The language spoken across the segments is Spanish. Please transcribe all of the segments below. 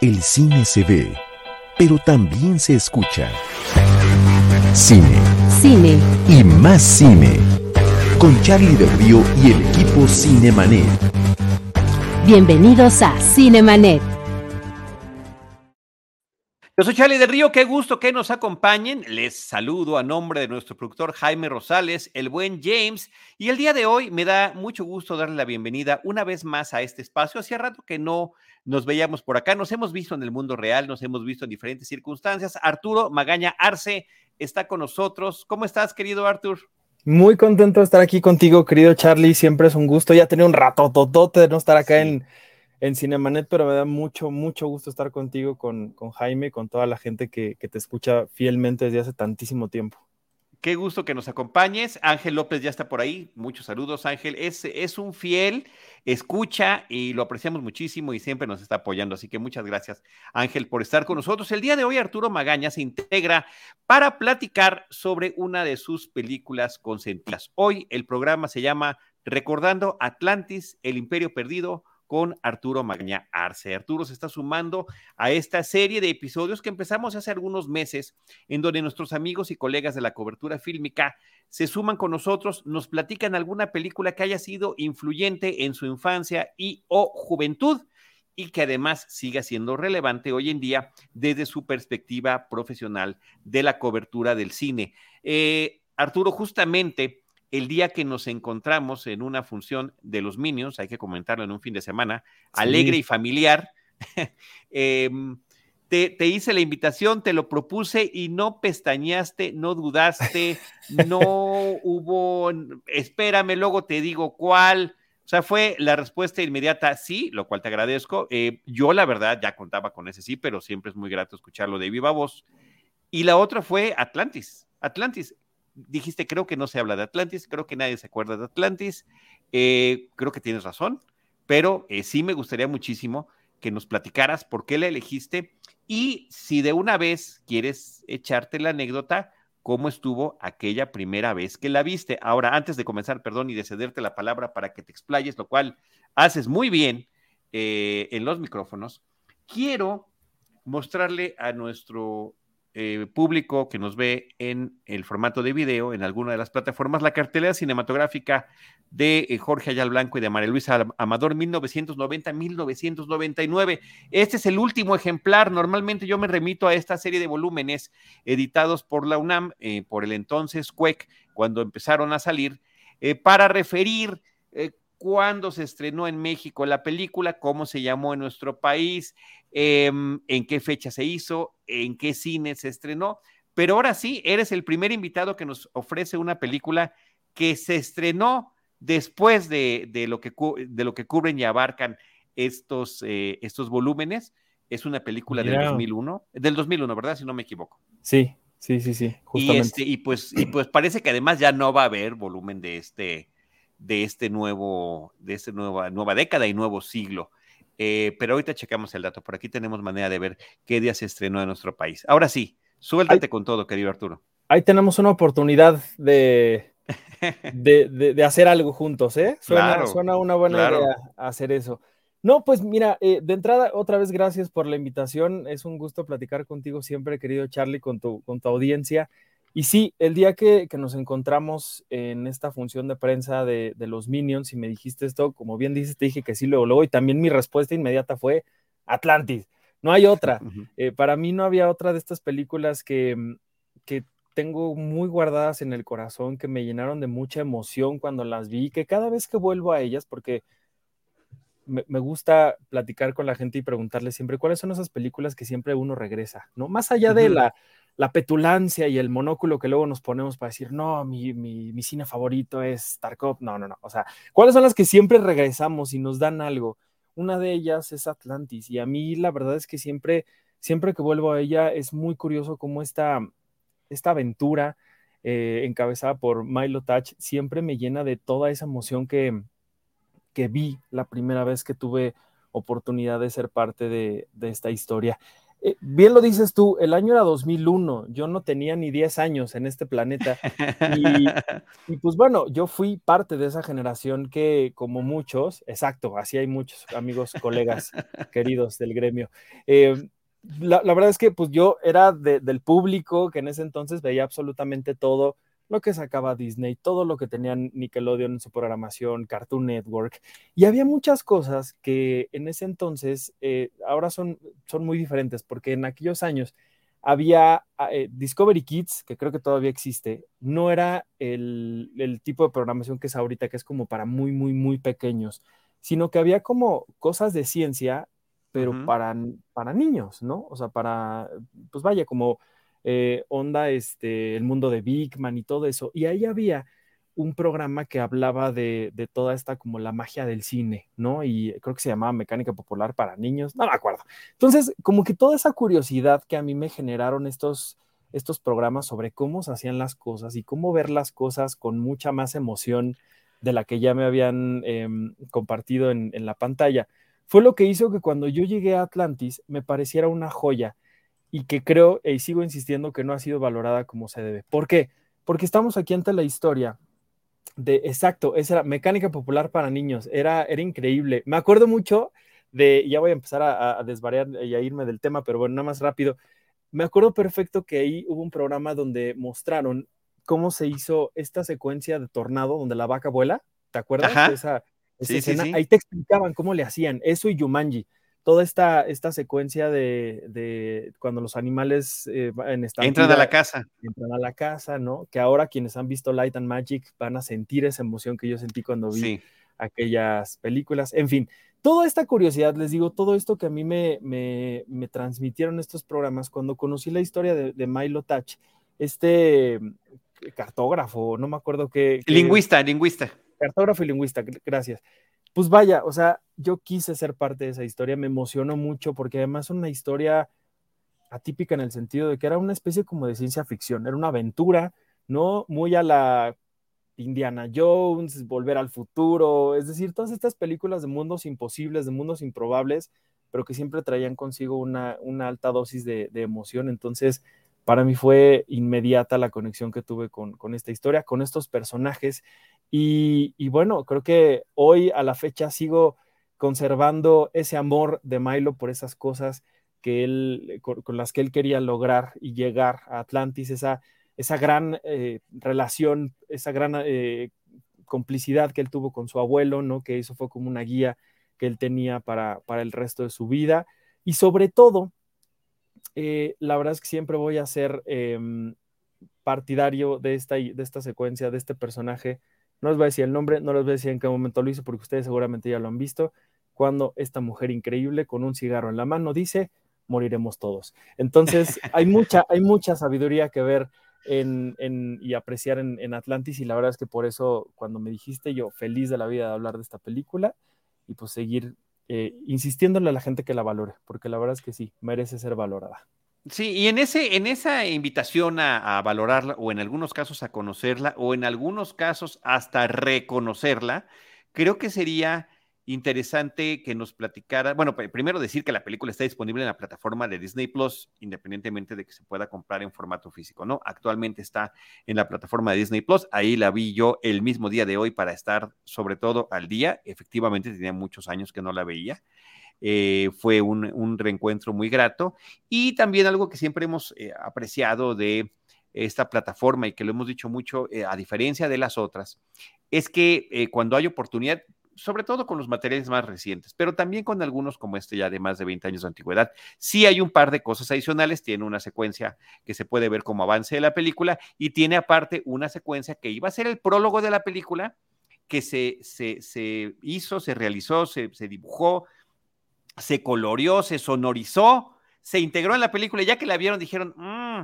El cine se ve, pero también se escucha. Cine. Cine. Y más cine. Con Charlie del Río y el equipo Cinemanet. Bienvenidos a Cinemanet. Yo soy Charlie del Río, qué gusto que nos acompañen. Les saludo a nombre de nuestro productor Jaime Rosales, el buen James, y el día de hoy me da mucho gusto darle la bienvenida una vez más a este espacio. Hacía rato que no nos veíamos por acá, nos hemos visto en el mundo real, nos hemos visto en diferentes circunstancias. Arturo Magaña Arce está con nosotros. ¿Cómo estás, querido Artur? Muy contento de estar aquí contigo, querido Charlie. Siempre es un gusto. Ya tenía un rato totote de no estar acá en en Cinemanet, pero me da mucho, mucho gusto estar contigo, con, con Jaime, con toda la gente que, que, te escucha fielmente desde hace tantísimo tiempo. Qué gusto que nos acompañes. Ángel López ya está por ahí. Muchos saludos, Ángel. Es, es un fiel, escucha y lo apreciamos muchísimo y siempre nos está apoyando. Así que muchas gracias, Ángel, por estar con nosotros. El día de hoy, Arturo Magaña se integra para platicar sobre una de sus películas consentidas. Hoy el programa se llama Recordando Atlantis, el Imperio Perdido con Arturo Magña Arce. Arturo se está sumando a esta serie de episodios que empezamos hace algunos meses, en donde nuestros amigos y colegas de la cobertura fílmica se suman con nosotros, nos platican alguna película que haya sido influyente en su infancia y o juventud y que además siga siendo relevante hoy en día desde su perspectiva profesional de la cobertura del cine. Eh, Arturo, justamente el día que nos encontramos en una función de los Minions, hay que comentarlo en un fin de semana, alegre y familiar, em, te, hice la invitación, te lo propuse y no pestañaste, no dudaste, no hubo, espérame, luego te digo cuál. O sea, fue la respuesta inmediata, sí, lo cual te agradezco. Eh, yo, la verdad, ya contaba con ese sí, pero siempre es muy grato escucharlo de viva voz. Y la otra fue Atlantis. Atlantis, dijiste, creo que no se habla de Atlantis, creo que nadie se acuerda de Atlantis, eh, creo que tienes razón, pero eh, sí me gustaría muchísimo que nos platicaras por qué la elegiste y si de una vez quieres echarte la anécdota, cómo estuvo aquella primera vez que la viste. Ahora, antes de comenzar, perdón, y de cederte la palabra para que te explayes, lo cual haces muy bien eh, en los micrófonos, quiero mostrarle a nuestro eh, público que nos ve en el formato de video en alguna de las plataformas, la cartelera cinematográfica de eh, Jorge Ayal Blanco y de María Luisa Amador 1990-1999. Este es el último ejemplar. Normalmente yo me remito a esta serie de volúmenes editados por la UNAM, eh, por el entonces CUEC, cuando empezaron a salir, para referir cuándo se estrenó en México la película, cómo se llamó en nuestro país, em, en qué fecha se hizo, en qué cine se estrenó. Pero ahora sí, eres el primer invitado que nos ofrece una película que se estrenó después de, lo, que, de lo que cubren y abarcan estos, eh, estos volúmenes. Es una película del 2001, del 2001, ¿verdad? Si no me equivoco. Sí, sí, sí, sí. Justamente. Y, este, y, pues, y pues parece que además ya no va a haber volumen de este, de este nuevo, de esta nueva, nueva década y nuevo siglo. Eh, pero ahorita checamos el dato. Por aquí tenemos manera de ver qué día se estrenó en nuestro país. Ahora sí, suéltate con todo, querido Arturo. Ahí tenemos una oportunidad de, de, hacer algo juntos, ¿eh? Suena, suena una buena idea hacer eso. No, pues mira, eh, de entrada, otra vez gracias por la invitación. Es un gusto platicar contigo siempre, querido Charlie, con tu, con tu audiencia. Y sí, el día que, nos encontramos en esta función de prensa de, los Minions y me dijiste esto, como bien dices, te dije que sí, luego, luego, y también mi respuesta inmediata fue Atlantis. No hay otra. Eh, para mí no había otra de estas películas que, mm, que tengo muy guardadas en el corazón, que me llenaron de mucha emoción cuando las vi, que cada vez que vuelvo a ellas, porque me, me, gusta platicar con la gente y preguntarle siempre cuáles son esas películas que siempre uno regresa, ¿no? Más allá de la la petulancia y el monóculo que luego nos ponemos para decir, no, mi, mi, cine favorito es Tarkov. No, no, no. O sea, ¿cuáles son las que siempre regresamos y nos dan algo? Una de ellas es Atlantis y a mí la verdad es que siempre, siempre que vuelvo a ella es muy curioso cómo esta, esta aventura eh, encabezada por Milo Touch siempre me llena de toda esa emoción que, que vi la primera vez que tuve oportunidad de ser parte de, de esta historia. Eh, bien lo dices tú, el año era 2001, yo no tenía ni 10 años en este planeta. Y, pues bueno, yo fui parte de esa generación que, como muchos, exacto, así hay muchos amigos, colegas queridos del gremio. Eh, la, verdad es que pues yo era del público que en ese entonces veía absolutamente todo lo que sacaba Disney, todo lo que tenía Nickelodeon en su programación, Cartoon Network, y había muchas cosas que en ese entonces eh, ahora son, son muy diferentes, porque en aquellos años había ah, eh, Discovery Kids, que creo que todavía existe, no era el, tipo de programación que es ahorita, que es como para muy, muy, muy pequeños, sino que había como cosas de ciencia, pero para, para niños, ¿no? O sea, para, pues vaya, como eh, onda este, el mundo de Big Man y todo eso. Y ahí había un programa que hablaba de, toda esta como la magia del cine, ¿no? Y creo que se llamaba Mecánica Popular para Niños, no me acuerdo. Entonces, como que toda esa curiosidad que a mí me generaron estos, estos programas sobre cómo se hacían las cosas y cómo ver las cosas con mucha más emoción de la que ya me habían em, compartido en la pantalla, fue lo que hizo que cuando yo llegué a Atlantis me pareciera una joya y que creo y sigo insistiendo que no ha sido valorada como se debe. ¿Por qué? Porque estamos aquí ante la historia de, exacto, esa era mecánica popular para niños, era, era increíble. Me acuerdo mucho de, ya voy a empezar a, desvariar y a irme del tema, pero bueno, nada más rápido. Me acuerdo perfecto que ahí hubo un programa donde mostraron cómo se hizo esta secuencia de tornado donde la vaca vuela. ¿Te acuerdas de esa, escena? Ahí te explicaban cómo le hacían eso y Yumanji toda esta, esta secuencia de, cuando los animales eh, en entran a la casa. Entran a la casa, ¿no? Que ahora quienes han visto Light and Magic van a sentir esa emoción que yo sentí cuando vi aquellas películas. En fin, toda esta curiosidad, les digo, todo esto que a mí me, me, transmitieron estos programas cuando conocí la historia de, Milo Touch, este cartógrafo, no me acuerdo qué. Lingüista, lingüista. Cartógrafo y lingüista, gracias pues vaya, o sea, yo quise ser parte de esa historia, me emocionó mucho porque además una historia atípica en el sentido de que era una especie como de ciencia ficción, era una aventura, ¿no? Muy a la Indiana Jones, Volver al Futuro, es decir, todas estas películas de mundos imposibles, de mundos improbables, pero que siempre traían consigo una, alta dosis de, emoción. Entonces, para mí fue inmediata la conexión que tuve con, con esta historia, con estos personajes y, bueno, creo que hoy a la fecha sigo conservando ese amor de Milo por esas cosas que él, con, las que él quería lograr y llegar a Atlantis, esa, esa gran eh, relación, esa gran eh, complicidad que él tuvo con su abuelo, ¿no? Que eso fue como una guía que él tenía para, para el resto de su vida. Y sobre todo, eh, la verdad es que siempre voy a ser em, partidario de esta, de esta secuencia, de este personaje no les voy a decir el nombre, no les voy a decir en qué momento lo hizo, porque ustedes seguramente ya lo han visto. Cuando esta mujer increíble con un cigarro en la mano dice, moriremos todos. Entonces, hay mucha, hay mucha sabiduría que ver en, y apreciar en, Atlantis y la verdad es que por eso cuando me dijiste yo feliz de la vida de hablar de esta película y pues seguir eh, insistiéndole a la gente que la valore, porque la verdad es que sí, merece ser valorada. Sí, y en, ese, en esa invitación a, valorarla, o en algunos casos a conocerla, o en algunos casos hasta reconocerla, creo que sería interesante que nos platicara, bueno, primero decir que la película está disponible en la plataforma de Disney Plus, independientemente de que se pueda comprar en formato físico, ¿no? Actualmente está en la plataforma de Disney Plus, ahí la vi yo el mismo día de hoy para estar sobre todo al día, efectivamente tenía muchos años que no la veía. Eh, fue un, reencuentro muy grato. Y también algo que siempre hemos eh, apreciado de esta plataforma y que lo hemos dicho mucho, eh, a diferencia de las otras, es que cuando hay oportunidad, sobre todo con los materiales más recientes, pero también con algunos como este ya de más de 20 años de antigüedad. Sí hay un par de cosas adicionales, tiene una secuencia que se puede ver como avance de la película y tiene aparte una secuencia que iba a ser el prólogo de la película, que se, se, hizo, se realizó, se, se dibujó, se coloreó, se sonorizó, se integró en la película. Y ya que la vieron, dijeron, mm,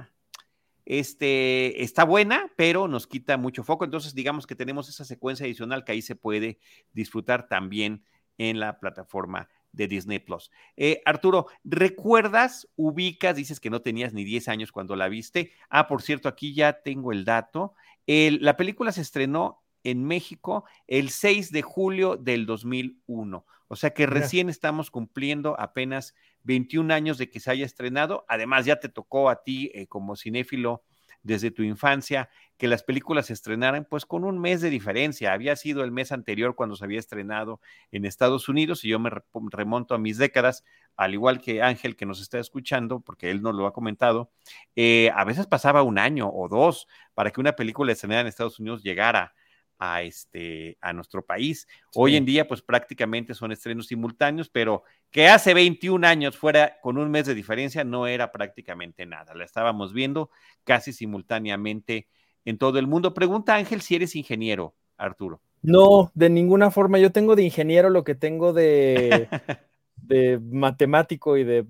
este, está buena, pero nos quita mucho foco. Entonces, digamos que tenemos esa secuencia adicional que ahí se puede disfrutar también en la plataforma de Disney Plus. Eh, Arturo, ¿recuerdas, ubicas, dices que no tenías ni 10 años cuando la viste? Ah, por cierto, aquí ya tengo el dato. la película se estrenó en México el 6 de julio del 2001 O sea que recién estamos cumpliendo apenas 21 años de que se haya estrenado. Además, ya te tocó a ti eh, como cinéfilo desde tu infancia que las películas se estrenaran pues con un mes de diferencia. Había sido el mes anterior cuando se había estrenado en Estados Unidos y yo me remonto a mis décadas, al igual que Ángel que nos está escuchando, porque él nos lo ha comentado, eh, a veces pasaba un año o dos para que una película estrenada en Estados Unidos llegara a, este, a nuestro país. Hoy en día, pues prácticamente son estrenos simultáneos, pero que hace 21 años fuera con un mes de diferencia no era prácticamente nada. La estábamos viendo casi simultáneamente en todo el mundo. Pregunta Ángel si eres ingeniero, Arturo. No, de ninguna forma. Yo tengo de ingeniero lo que tengo de, de matemático y de,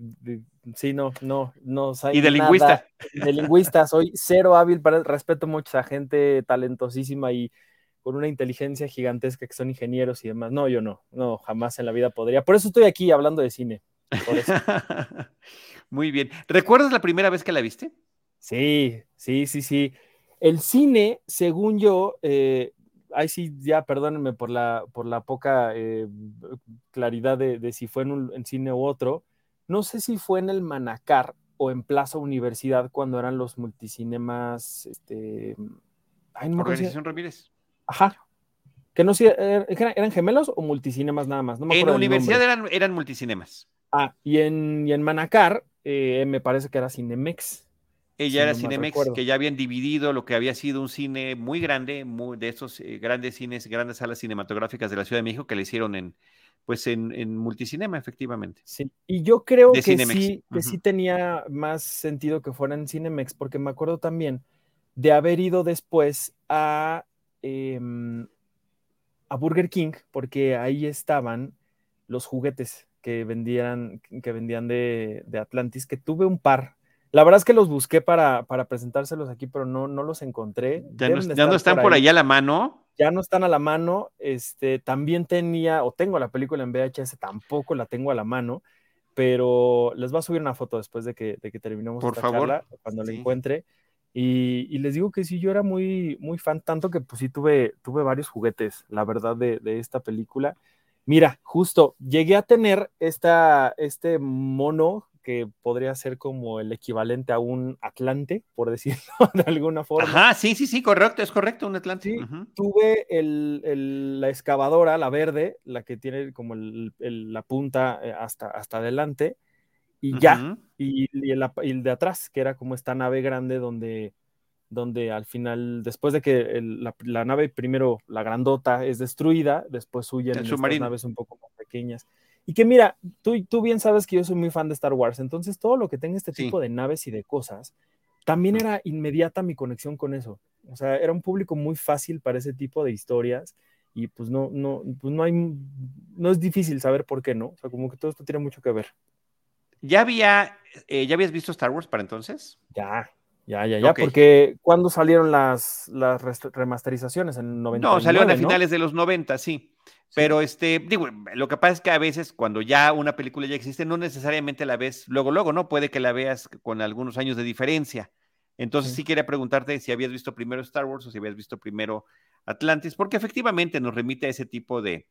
sí, no, no, no. Y de lingüista. De lingüista, soy cero hábil para el respeto mucho a gente talentosísima y con una inteligencia gigantesca que son ingenieros y demás. No, yo no, no, jamás en la vida podría. Por eso estoy aquí hablando de cine. Muy bien. ¿Recuerdas la primera vez que la viste? Sí, sí, sí, sí. El cine, según yo, eh, ahí sí, ya perdónenme por la, por la poca eh, claridad de, si fue en un cine u otro. No sé si fue en el Manacar o en Plaza Universidad cuando eran los multicinemas. Este, ay, no Organización Ramírez. Ajá. Que no sé, er, ¿eran gemelos o multicinemas nada más? en la universidad eran, eran multicinemas. Ah, y en, y en Manacar eh, me parece que era Cinemex. Ella era Cinemex, que ya habían dividido lo que había sido un cine muy grande, muy, de esos eh, grandes cines, grandes salas cinematográficas de la Ciudad de México que le hicieron en, pues en, multicinema, efectivamente. Sí, y yo creo que sí, que sí tenía más sentido que fuera en Cinemex, porque me acuerdo también de haber ido después a Em, a Burger King porque ahí estaban los juguetes que vendían, que vendían de, Atlantis, que tuve un par. La verdad es que los busqué para, para presentárselos aquí, pero no, no los encontré. Ya, no, están por, ahí. a la mano. Ya no están a la mano. Este, también tenía, o tengo la película en VHS, tampoco la tengo a la mano, pero les voy a subir una foto después de que, de que terminemos por favor. cuando la encuentre. Y, les digo que sí, yo era muy, muy fan, tanto que pues sí tuve, tuve varios juguetes, la verdad, de, esta película. Mira, justo llegué a tener esta, este mono que podría ser como el equivalente a un Atlante, por decirlo de alguna forma. Ajá, sí, sí, sí, correcto, es correcto, un Atlante. Tuve la excavadora, la verde, la que tiene como la punta eh, hasta, hasta adelante y ya. Y, el, de atrás, que era como esta nave grande donde, donde al final, después de que la, nave primero, la grandota, es destruida, después huyen en estas naves un poco más pequeñas. Y que mira, tú, tú bien sabes que yo soy muy fan de Star Wars, entonces todo lo que tenga este tipo de naves y de cosas, también era inmediata mi conexión con eso. O sea, era un público muy fácil para ese tipo de historias y pues no, no, pues no hay, no es difícil saber por qué no. O sea, como que todo esto tiene mucho que ver. ¿Ya había, eh, ya habías visto Star Wars para entonces? Ya, ya, ya, ya, porque ¿cuándo salieron las, las remasterizaciones? ¿En 90? No, salieron a finales de los 90, sí. Pero este, digo, lo que pasa es que a veces cuando ya una película ya existe, no necesariamente la ves luego, luego, ¿no? Puede que la veas con algunos años de diferencia. Entonces sí, quería preguntarte si habías visto primero Star Wars o si habías visto primero Atlantis, porque efectivamente nos remite a ese tipo de,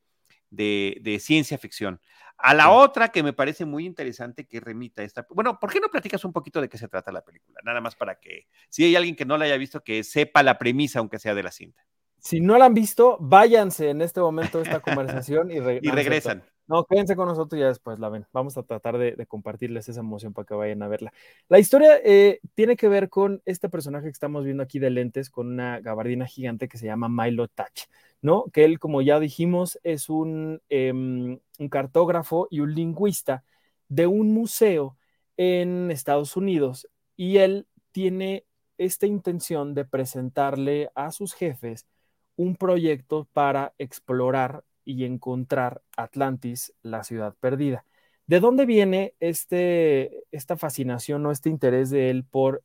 de, ciencia ficción. A la otra que me parece muy interesante que remita esta. Bueno, ¿por qué no platicas un poquito de qué se trata la película? Nada más para que, si hay alguien que no la haya visto, que sepa la premisa, aunque sea de la cinta. Si no la han visto, váyanse en este momento de esta conversación y, y regresan. No, quédense con nosotros y ya después la ven. Vamos a tratar de, compartirles esa emoción para que vayan a verla. La historia eh, tiene que ver con este personaje que estamos viendo aquí de lentes, con una gabardina gigante que se llama Milo Touch, ¿no? Que él, como ya dijimos, es un, em, un cartógrafo y un lingüista de un museo en Estados Unidos y él tiene esta intención de presentarle a sus jefes un proyecto para explorar y encontrar Atlantis, la ciudad perdida. ¿De dónde viene este, esta fascinación o este interés de él por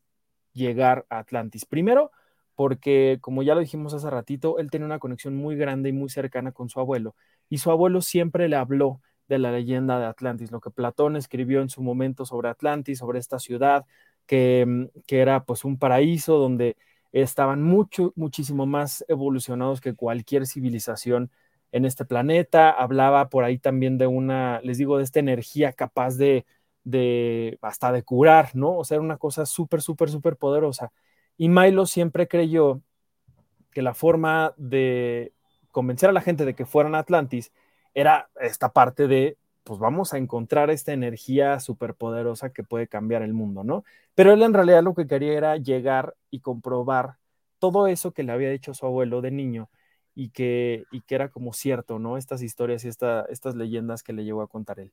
llegar a Atlantis? Primero, porque como ya lo dijimos hace ratito, él tiene una conexión muy grande y muy cercana con su abuelo, y su abuelo siempre le habló de la leyenda de Atlantis, lo que Platón escribió en su momento sobre Atlantis, sobre esta ciudad, que, que era pues un paraíso donde estaban mucho, muchísimo más evolucionados que cualquier civilización en este planeta, hablaba por ahí también de una, les digo, de esta energía capaz de, de hasta de curar, ¿no? O sea, era una cosa súper, súper, súper poderosa. Y Milo siempre creyó que la forma de convencer a la gente de que fueran a Atlantis era esta parte de, pues vamos a encontrar esta energía súper poderosa que puede cambiar el mundo, ¿no? Pero él en realidad lo que quería era llegar y comprobar todo eso que le había dicho su abuelo de niño y que, y que era como cierto, ¿no? Estas historias y estas leyendas que le llegó a contar él.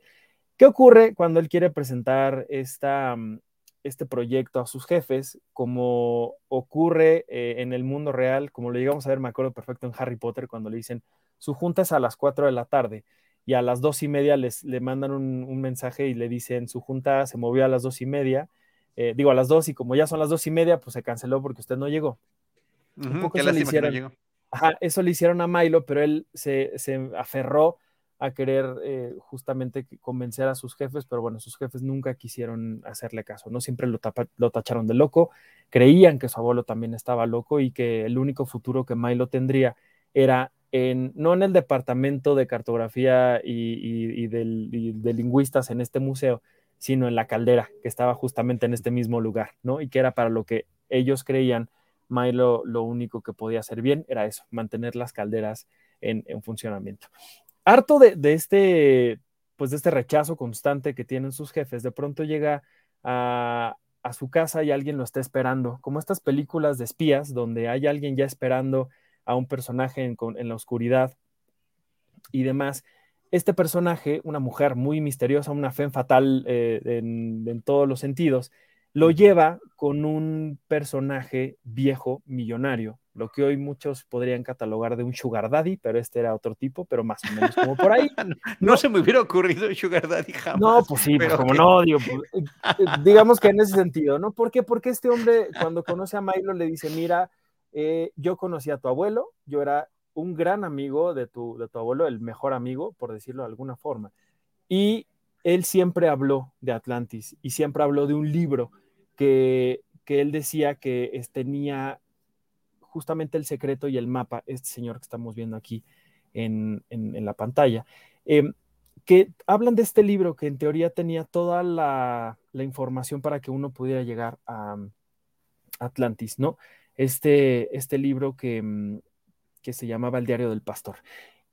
¿Qué ocurre cuando él quiere presentar esta, mm, este proyecto a sus jefes? Como ocurre eh, en el mundo real, como lo llegamos a ver, me acuerdo perfecto en Harry Potter, cuando le dicen, su junta es a las 4 de la tarde y a las dos y media les, le mandan un, mensaje y le dicen, su junta se movió a las dos y media, eh, digo a las dos y como ya son las dos y media, pues se canceló porque usted no llegó. un poco eso le hicieron. Eso le hicieron a Milo, pero él se, aferró a querer eh, justamente convencer a sus jefes, pero bueno, sus jefes nunca quisieron hacerle caso, ¿no? Siempre lo, lo tacharon de loco, creían que su abuelo también estaba loco y que el único futuro que Milo tendría era en, no en el departamento de cartografía y, de lingüistas en este museo, sino en la caldera, que estaba justamente en este mismo lugar, ¿no? Y que era para lo que ellos creían Milo lo único que podía hacer bien era eso, mantener las calderas en, funcionamiento. Harto de, este, pues de este rechazo constante que tienen sus jefes, de pronto llega a, su casa y alguien lo está esperando, como estas películas de espías donde hay alguien ya esperando a un personaje en, la oscuridad y demás. Este personaje, una mujer muy misteriosa, una fe fatal eh, en todos los sentidos, lo lleva con un personaje viejo, millonario, lo que hoy muchos podrían catalogar de un sugar daddy, pero este era otro tipo, pero más o menos como por ahí. no, se me hubiera ocurrido un sugar daddy jamás. No, pues sí, pues como no, digo, pues, eh, digamos que en ese sentido, ¿no? ¿Por qué? Porque este hombre cuando conoce a Milo le dice, mira, eh, yo conocí a tu abuelo, yo era un gran amigo de tu, de tu abuelo, el mejor amigo, por decirlo de alguna forma, y él siempre habló de Atlantis y siempre habló de un libro que, él decía que tenía justamente el secreto y el mapa, este señor que estamos viendo aquí en, la pantalla, em, que hablan de este libro que en teoría tenía toda la, información para que uno pudiera llegar a Atlantis, ¿no? Este, este libro que, mm, que se llamaba El Diario del Pastor.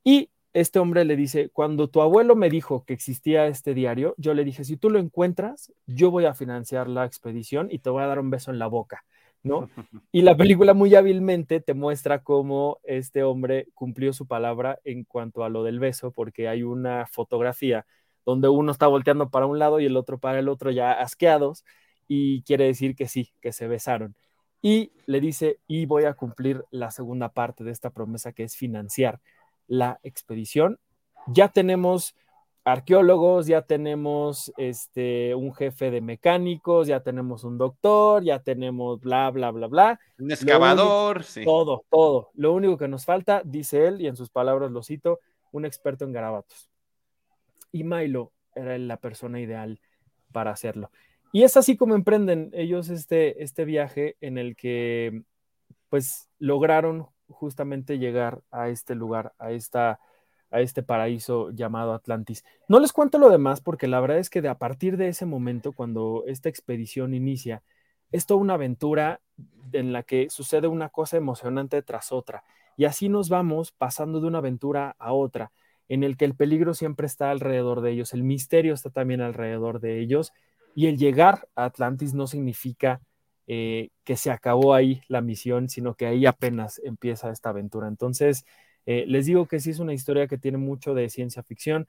Y este hombre le dice, cuando tu abuelo me dijo que existía este diario, yo le dije, si tú lo encuentras, yo voy a financiar la expedición y te voy a dar un beso en la boca, ¿no? Y la película muy hábilmente te muestra cómo este hombre cumplió su palabra en cuanto a lo del beso, porque hay una fotografía donde uno está volteando para un lado y el otro para el otro ya asqueados, y quiere decir que sí, que se besaron. Y le dice, y voy a cumplir la segunda parte de esta promesa que es financiar la expedición. Ya tenemos arqueólogos, ya tenemos este, un jefe de mecánicos, ya tenemos un doctor, ya tenemos bla, bla, bla, bla. Un excavador, sí. Todo, todo. Lo único que nos falta, dice él, y en sus palabras lo cito, un experto en garabatos. Y Milo era la persona ideal para hacerlo. Y es así como emprenden ellos este, este viaje en el que pues lograron justamente llegar a este lugar, a, esta, a este paraíso llamado Atlantis. No les cuento lo demás porque la verdad es que de a partir de ese momento, cuando esta expedición inicia, es toda una aventura en la que sucede una cosa emocionante tras otra. Y así nos vamos pasando de una aventura a otra, en el que el peligro siempre está alrededor de ellos, el misterio está también alrededor de ellos, y el llegar a Atlantis no significa eh, que se acabó ahí la misión, sino que ahí apenas empieza esta aventura. Entonces, eh, les digo que sí es una historia que tiene mucho de ciencia ficción,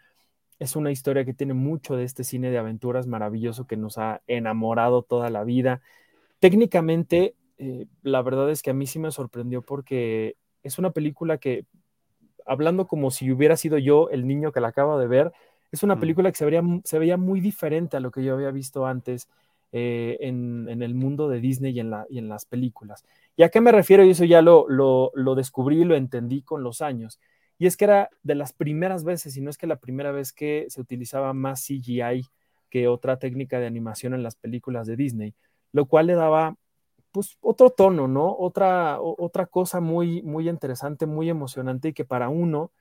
es una historia que tiene mucho de este cine de aventuras maravilloso que nos ha enamorado toda la vida. Técnicamente, eh, la verdad es que a mí sí me sorprendió porque es una película que, hablando como si hubiera sido yo el niño que la acabo de ver, es una película que se veía, se veía muy diferente a lo que yo había visto antes eh, en, el mundo de Disney y en, las películas. ¿Y a qué me refiero? Y eso ya lo descubrí y lo entendí con los años. Y es que era de las primeras veces, y no es que la primera vez que se utilizaba más CGI que otra técnica de animación en las películas de Disney, lo cual le daba pues otro tono, ¿no? Otra, otra cosa muy, muy interesante, muy emocionante y que para uno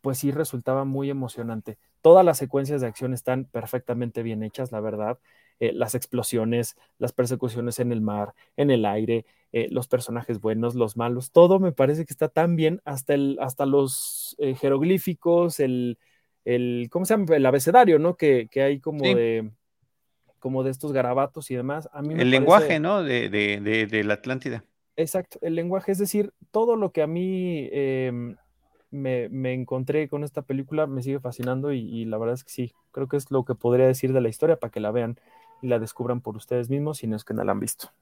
pues sí resultaba muy emocionante. Todas las secuencias de acción están perfectamente bien hechas, la verdad. Eh, las explosiones, las persecuciones en el mar, en el aire, eh, los personajes buenos, los malos, todo me parece que está tan bien, hasta, el, hasta los eh, jeroglíficos, el, el, ¿cómo se llama? El abecedario, ¿no? Que, hay como de como de estos garabatos y demás. A mí el lenguaje, ¿no? De, de, de, la Atlántida. Exacto, el lenguaje, es decir, todo lo que a mí em, me, encontré con esta película me sigue fascinando y, la verdad es que sí, creo que es lo que podría decir de la historia para que la vean y la descubran por ustedes mismos si no es que no la han visto.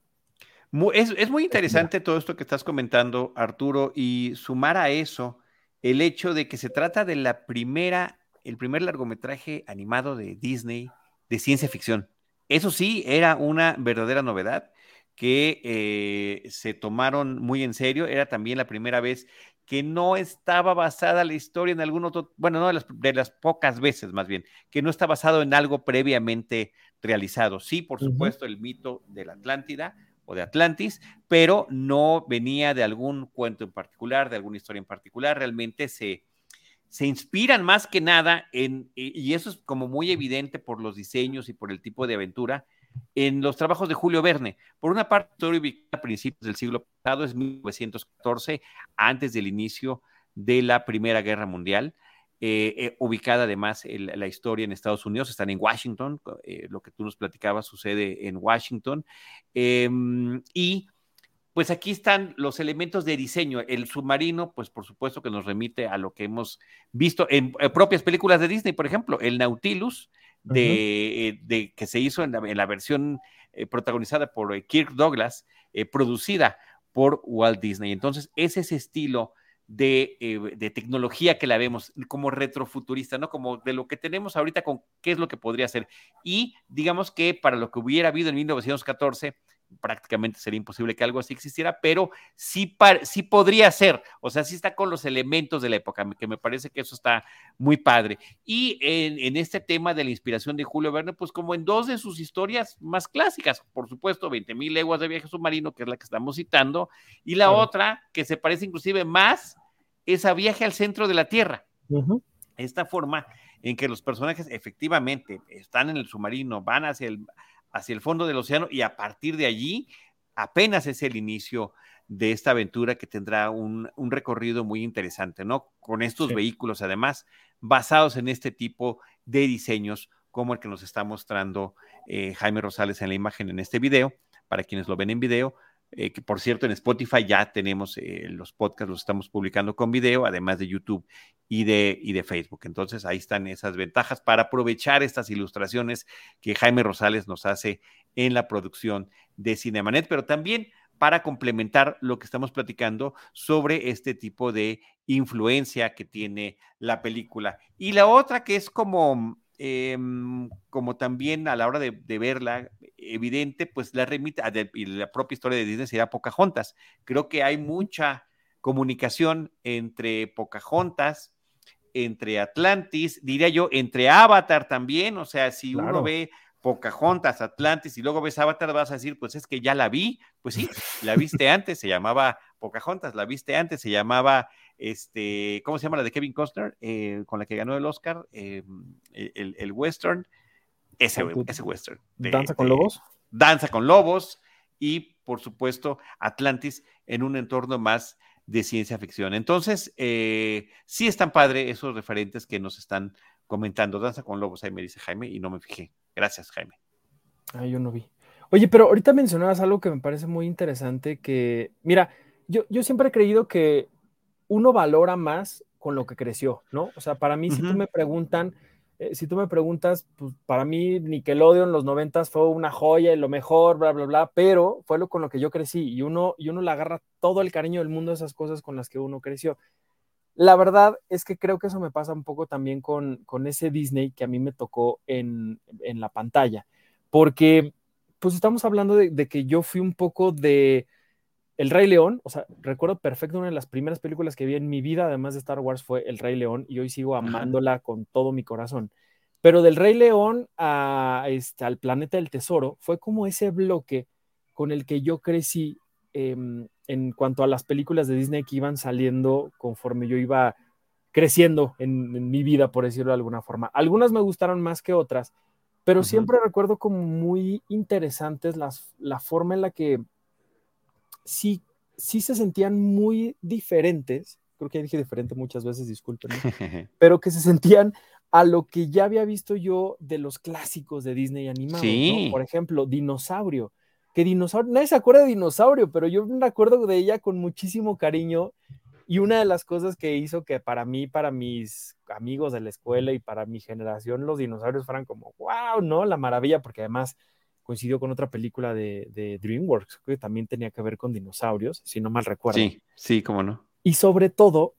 es, muy interesante todo esto que estás comentando, Arturo, y sumar a eso el hecho de que se trata de la primera, el primer largometraje animado de Disney de ciencia ficción. Eso sí, era una verdadera novedad que eh, se tomaron muy en serio. Era también la primera vez que no estaba basada la historia en algún otro, bueno, no de las, de las pocas veces más bien, que no está basado en algo previamente realizado. Sí, por supuesto, el mito de la Atlántida o de Atlantis, pero no venía de algún cuento en particular, de alguna historia en particular, realmente se, se inspiran más que nada en, y eso es como muy evidente por los diseños y por el tipo de aventura, en los trabajos de Julio Verne. Por una parte, a principios del siglo pasado, es 1914, antes del inicio de la Primera Guerra Mundial. Eh, eh, ubicada además la historia en Estados Unidos, están en Washington, eh, lo que tú nos platicabas sucede en Washington, em, y pues aquí están los elementos de diseño. El submarino, pues por supuesto que nos remite a lo que hemos visto en, propias películas de Disney, por ejemplo, el Nautilus, de, que se hizo en la, versión protagonizada por Kirk Douglas, producida por Walt Disney. Entonces, es ese estilo eh, de, tecnología que la vemos como retrofuturista, ¿no? Como de lo que tenemos ahorita con qué es lo que podría ser. Y digamos que para lo que hubiera habido en 1914, prácticamente sería imposible que algo así existiera, pero sí, sí podría ser, o sea, sí está con los elementos de la época, que me parece que eso está muy padre. Y en, este tema de la inspiración de Julio Verne, pues como en dos de sus historias más clásicas, por supuesto, 20 mil leguas de viaje submarino, que es la que estamos citando, y la otra, que se parece inclusive más, es a viaje al centro de la Tierra. Esta forma en que los personajes efectivamente están en el submarino, van hacia el, hacia el fondo del océano y a partir de allí apenas es el inicio de esta aventura que tendrá un, recorrido muy interesante, ¿no? Con estos vehículos, además, basados en este tipo de diseños, como el que nos está mostrando eh, Jaime Rosales en la imagen en este video, para quienes lo ven en video, eh, que por cierto en Spotify ya tenemos eh, los podcasts, los estamos publicando con video, además de YouTube y de, y de Facebook. Entonces ahí están esas ventajas para aprovechar estas ilustraciones que Jaime Rosales nos hace en la producción de Cinemanet, pero también para complementar lo que estamos platicando sobre este tipo de influencia que tiene la película. Y la otra que es como Em, como también a la hora de, verla, evidente, pues la remita, y la propia historia de Disney será Pocahontas. Creo que hay mucha comunicación entre Pocahontas, entre Atlantis, diría yo, entre Avatar también, o sea, si uno ve Pocahontas, Atlantis y luego ves Avatar, vas a decir, pues es que ya la vi, pues sí, la viste antes, se llamaba Pocahontas, la viste antes, se llamaba este, ¿cómo se llama la de Kevin Costner? Eh, con la que ganó el Oscar, eh, el, western, ese, ese western. ¿Danza con lobos? Danza con lobos y, por supuesto, Atlantis en un entorno más de ciencia ficción. Entonces, eh, sí están padre esos referentes que nos están comentando. Danza con lobos, ahí me dice Jaime, y no me fijé. Gracias, Jaime. Ah, yo no vi. Oye, pero ahorita mencionabas algo que me parece muy interesante, que, mira, yo, yo siempre he creído que uno valora más con lo que creció, ¿no? O sea, para mí, si tú me preguntan, eh, si tú me preguntas, pues para mí Nickelodeon en los noventas fue una joya y lo mejor, bla, bla, bla, pero fue lo con lo que yo crecí y uno, y uno le agarra todo el cariño del mundo a esas cosas con las que uno creció. La verdad es que creo que eso me pasa un poco también con, con ese Disney que a mí me tocó en, en la pantalla, porque pues estamos hablando de que yo fui un poco de el Rey León, o sea, recuerdo perfecto una de las primeras películas que vi en mi vida, además de Star Wars, fue El Rey León y hoy sigo amándola con todo mi corazón. Pero del Rey León a, este, al Planeta del Tesoro fue como ese bloque con el que yo crecí em, en cuanto a las películas de Disney que iban saliendo conforme yo iba creciendo en, mi vida, por decirlo de alguna forma. Algunas me gustaron más que otras, pero siempre recuerdo como muy interesantes las, la forma en la que sí, sí se sentían muy diferentes, creo que dije diferente muchas veces, disculpen, pero que se sentían a lo que ya había visto yo de los clásicos de Disney animados. Por ejemplo, Dinosaurio. Que Dinosaurio, nadie se acuerda de Dinosaurio, pero yo me acuerdo de ella con muchísimo cariño. Y una de las cosas que hizo que para mí, para mis amigos de la escuela y para mi generación, los dinosaurios fueran como, wow, ¿no? La maravilla, porque además coincidió con otra película de, DreamWorks, que también tenía que ver con dinosaurios, si no mal recuerdo. Sí, sí, cómo no. Y sobre todo,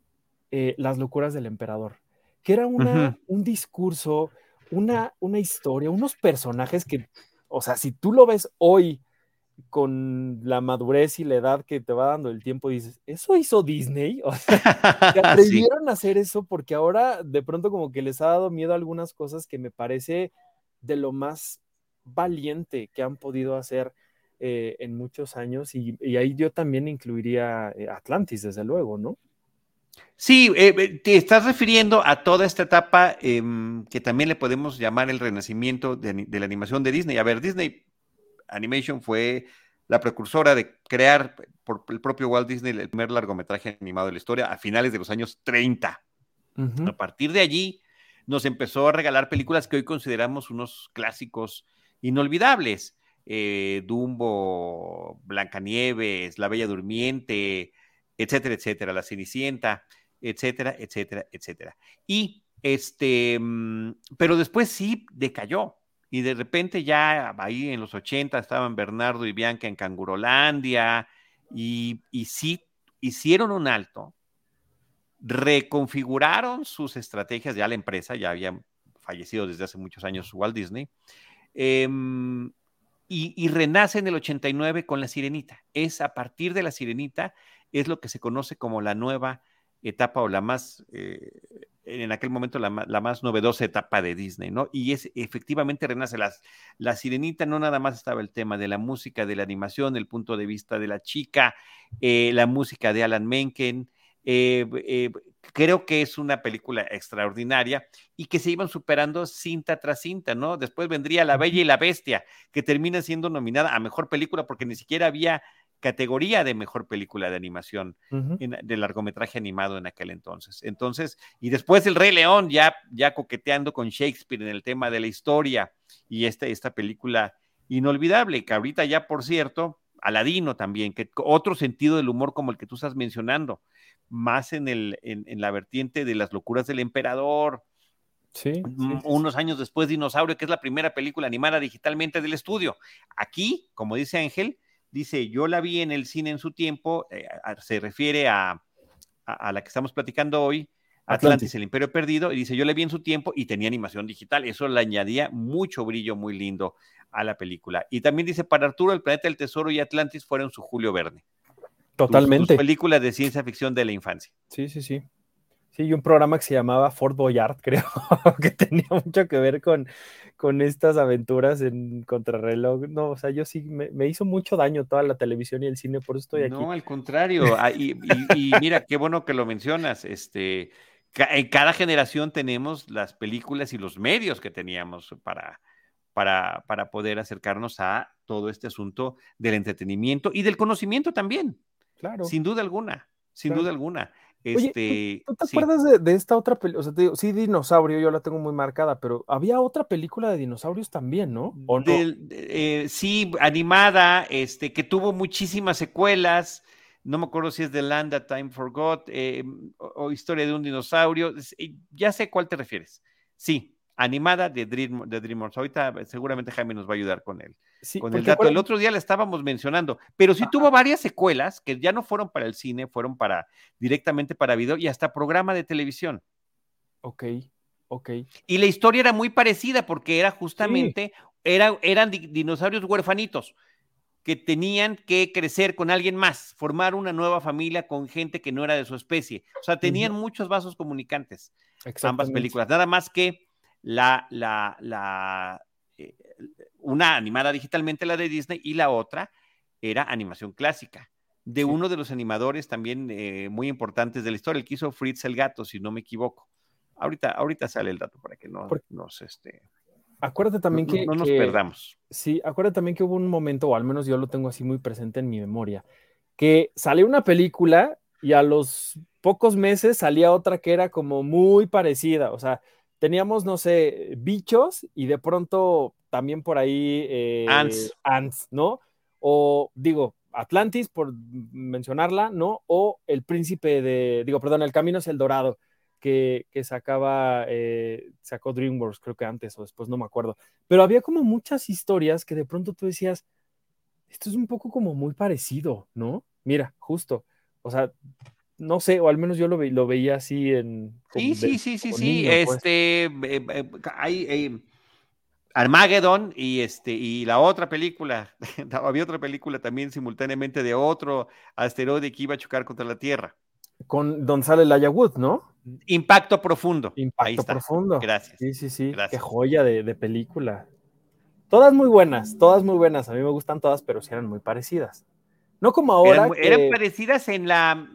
eh, Las locuras del emperador que era una, un discurso, una, una historia, unos personajes que, o sea, si tú lo ves hoy con la madurez y la edad que te va dando el tiempo, dices, ¿eso hizo Disney? O sea, atrevieron a hacer eso porque ahora de pronto como que les ha dado miedo a algunas cosas que me parece de lo más valiente que han podido hacer eh, en muchos años y, y, ahí yo también incluiría eh, Atlantis, desde luego, ¿no? Sí, eh, eh, te estás refiriendo a toda esta etapa em, que también le podemos llamar el renacimiento de, la animación de Disney. A ver, Disney Animation fue la precursora de crear por el propio Walt Disney el primer largometraje animado de la historia a finales de los años 30. A partir de allí nos empezó a regalar películas que hoy consideramos unos clásicos inolvidables. Eh, Dumbo, Blancanieves, La Bella Durmiente, etcétera, etcétera, La Cenicienta, etcétera, etcétera, etcétera. Y este, mm, pero después sí decayó. Y de repente ya ahí en los 80 estaban Bernardo y Bianca en Cangurolandia y, y sí hicieron un alto, reconfiguraron sus estrategias, ya la empresa ya había fallecido desde hace muchos años Walt Disney, em, y, renace en el 89 con La Sirenita. Es a partir de La Sirenita es lo que se conoce como la nueva etapa o la más, eh, en aquel momento la, más novedosa etapa de Disney, ¿no? Y es efectivamente renace la sirenita, no nada más estaba el tema de la música, de la animación, el punto de vista de la chica, eh, la música de Alan Menken. Eh, creo que es una película extraordinaria y que se iban superando cinta tras cinta, ¿no? Después vendría La Bella y la Bestia, que termina siendo nominada a mejor película porque ni siquiera había categoría de mejor película de animación de largometraje animado en aquel entonces. Entonces, y después El Rey León, ya, ya coqueteando con Shakespeare en el tema de la historia y esta, esta película inolvidable, que ahorita ya, por cierto, Aladino también, que otro sentido del humor como el que tú estás mencionando, más en, el, en, la vertiente de las locuras del emperador. Sí, Unos años después, Dinosaurio, que es la primera película animada digitalmente del estudio. Aquí, como dice Ángel, dice, yo la vi en el cine en su tiempo, eh, se refiere a, la que estamos platicando hoy, Atlantis, el Imperio Perdido, y dice, yo la vi en su tiempo y tenía animación digital. Eso le añadía mucho brillo muy lindo a la película. Y también dice, para Arturo, El Planeta del Tesoro y Atlantis fueron su Julio Verne. Totalmente. películas de ciencia ficción de la infancia. Sí, sí, sí. Sí, y un programa que se llamaba Fort Boyard, creo, que tenía mucho que ver con, con estas aventuras en contrarreloj. No, o sea, yo sí me, hizo mucho daño toda la televisión y el cine, por eso estoy aquí. No, al contrario. Ah, y, mira, qué bueno que lo mencionas. Este, en cada generación tenemos las películas y los medios que teníamos para, para, para poder acercarnos a todo este asunto del entretenimiento y del conocimiento también. Claro. Sin duda alguna, sin duda alguna. Este, ¿tú, te acuerdas de, esta otra película? O sea, te digo, sí, Dinosaurio, yo la tengo muy marcada, pero había otra película de dinosaurios también, ¿no? ¿O eh, sí, animada, este, que tuvo muchísimas secuelas. No me acuerdo si es The Land That Time Forgot eh, o, Historia de un dinosaurio. Ya sé cuál te refieres. Sí, animada de, Dream, de DreamWorks. Ahorita seguramente Jaime nos va a ayudar con él. con el dato. El otro día la estábamos mencionando, pero sí tuvo varias secuelas que ya no fueron para el cine, fueron para directamente para video y hasta programa de televisión. Ok, ok. Y la historia era muy parecida porque era justamente, era, eran dinosaurios huerfanitos que tenían que crecer con alguien más, formar una nueva familia con gente que no era de su especie. O sea, tenían muchos vasos comunicantes, ambas películas. Nada más que la, la, la, eh, una animada digitalmente, la de Disney, y la otra era animación clásica. de uno de los animadores también eh, muy importantes de la historia, el que hizo Fritz el Gato, si no me equivoco. Ahorita, ahorita sale el dato para que no nos este. Acuérdate también que. No nos perdamos. Sí, acuérdate también que hubo un momento, o al menos yo lo tengo así muy presente en mi memoria, que salió una película y a los pocos meses salía otra que era como muy parecida. O sea, teníamos, no sé, bichos y de pronto también por ahí. Eh, ants. Ants, ¿no? O digo, Atlantis, por mencionarla, ¿no? O El Príncipe de, digo, perdón, El Camino es el Dorado, que, que sacaba, eh, sacó DreamWorks, creo que antes o después, no me acuerdo. Pero había como muchas historias que de pronto tú decías, esto es un poco como muy parecido, ¿no? Mira, justo, o sea, no sé, o al menos yo lo, lo veía así en... Sí, sí, sí, sí, sí, pues. este, eh, eh, hay Armageddon y este y la otra película, había otra película también simultáneamente de otro asteroide que iba a chocar contra la Tierra. Con Don sale Laya Wood, ¿no? Impacto profundo. Impacto profundo. Gracias. Sí, sí, sí. Qué joya de, película. Todas muy buenas, todas muy buenas. A mí me gustan todas, pero sí eran muy parecidas. No como ahora. Eran, parecidas en la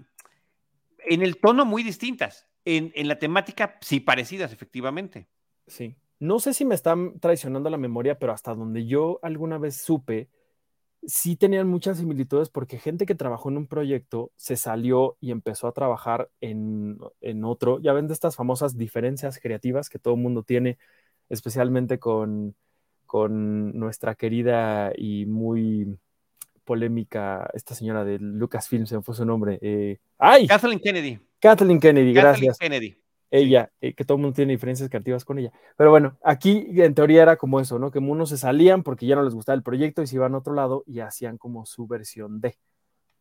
en el tono muy distintas. En, en la temática, sí, parecidas, efectivamente. Sí. No sé si me están traicionando la memoria, pero hasta donde yo alguna vez supe, sí tenían muchas similitudes porque gente que trabajó en un proyecto se salió y empezó a trabajar en, otro. Ya ven de estas famosas diferencias creativas que todo el mundo tiene, especialmente con, con nuestra querida y muy polémica, esta señora de Lucasfilm, se me fue su nombre. Eh, ¡Ay! Kathleen Kennedy. Kathleen Kennedy, Kathleen gracias. Kennedy ella, eh, que todo el mundo tiene diferencias creativas con ella. Pero bueno, aquí en teoría era como eso, ¿no? Que unos se salían porque ya no les gustaba el proyecto y se iban a otro lado y hacían como su versión de,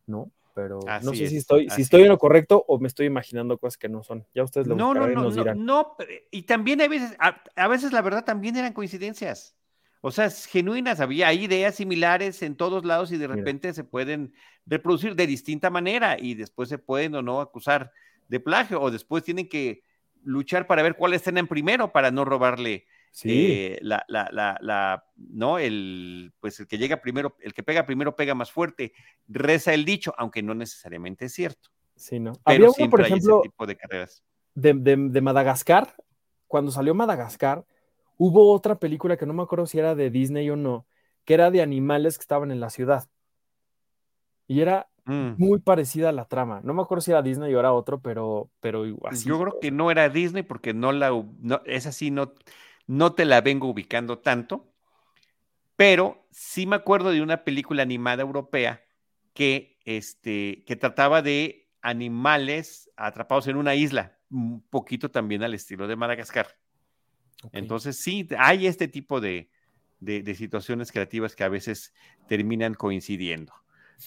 ¿no? Pero no sé si estoy, si estoy en lo correcto o me estoy imaginando cosas que no son. Ya ustedes lo no, no, no, no, no, y también a veces, a, veces la verdad también eran coincidencias. O sea, genuinas, había ideas similares en todos lados y de repente se pueden reproducir de distinta manera y después se pueden o no acusar de plagio o después tienen que luchar para ver cuál estén en primero para no robarle eh, la, la, la, no, el, pues el que llega primero, el que pega primero pega más fuerte, reza el dicho, aunque no necesariamente es cierto. Sí, ¿no? Pero Había por ejemplo, tipo de carreras. De, de, Madagascar, cuando salió Madagascar, hubo otra película que no me acuerdo si era de Disney o no, que era de animales que estaban en la ciudad. Y era Mm. Muy parecida a la trama. No me acuerdo si era Disney o era otro, pero, pero igual. Yo creo que no era Disney porque no la, no, es así, no, no te la vengo ubicando tanto, pero sí me acuerdo de una película animada europea que, este, que trataba de animales atrapados en una isla, un poquito también al estilo de Madagascar. Entonces sí, hay este tipo de, de situaciones creativas que a veces terminan coincidiendo.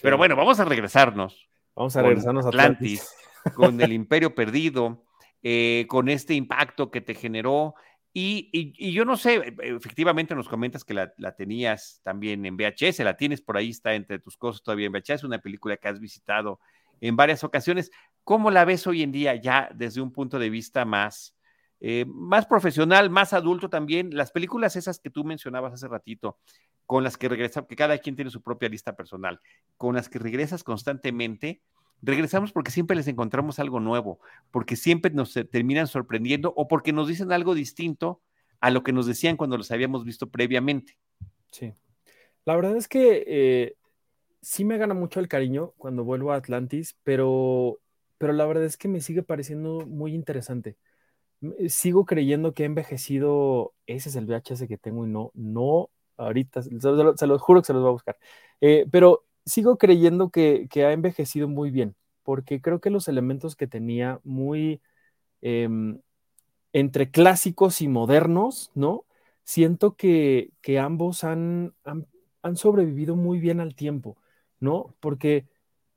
Pero bueno, vamos a regresarnos. Vamos a regresarnos a Atlantis, con el Imperio Perdido, eh, con este impacto que te generó. Y, yo no sé, efectivamente nos comentas que la, tenías también en VHS, la tienes por ahí, está entre tus cosas todavía en VHS, una película que has visitado en varias ocasiones. ¿Cómo la ves hoy en día ya desde un punto de vista más, eh, más profesional, más adulto también? Las películas esas que tú mencionabas hace ratito, con las que regresas, que cada quien tiene su propia lista personal, con las que regresas constantemente, regresamos porque siempre les encontramos algo nuevo, porque siempre nos terminan sorprendiendo o porque nos dicen algo distinto a lo que nos decían cuando los habíamos visto previamente. Sí. La verdad es que eh, sí me gana mucho el cariño cuando vuelvo a Atlantis, pero, pero la verdad es que me sigue pareciendo muy interesante. Sigo creyendo que he envejecido, ese es el VHS que tengo y no, no ahorita, se, los juro que se los voy a buscar. Eh, pero sigo creyendo que, ha envejecido muy bien, porque creo que los elementos que tenía muy em, entre clásicos y modernos, ¿no? Siento que, ambos han, han, sobrevivido muy bien al tiempo, ¿no? Porque,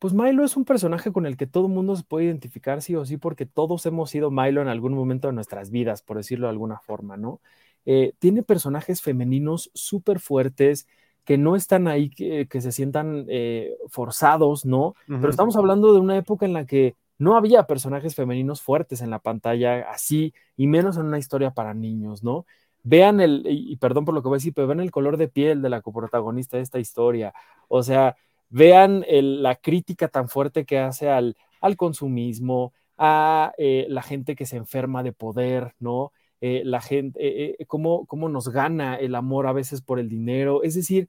pues Milo es un personaje con el que todo el mundo se puede identificar sí o sí, porque todos hemos sido Milo en algún momento de nuestras vidas, por decirlo de alguna forma, ¿no? Eh, tiene personajes femeninos súper fuertes que no están ahí, que, se sientan eh, forzados, ¿no? Pero estamos hablando de una época en la que no había personajes femeninos fuertes en la pantalla así, y menos en una historia para niños, ¿no? Vean el, y perdón por lo que voy a decir, pero vean el color de piel de la coprotagonista de esta historia. O sea, vean la crítica tan fuerte que hace al, al consumismo, a eh, la gente que se enferma de poder, ¿no? Eh, la gente, eh, cómo, cómo nos gana el amor a veces por el dinero. Es decir,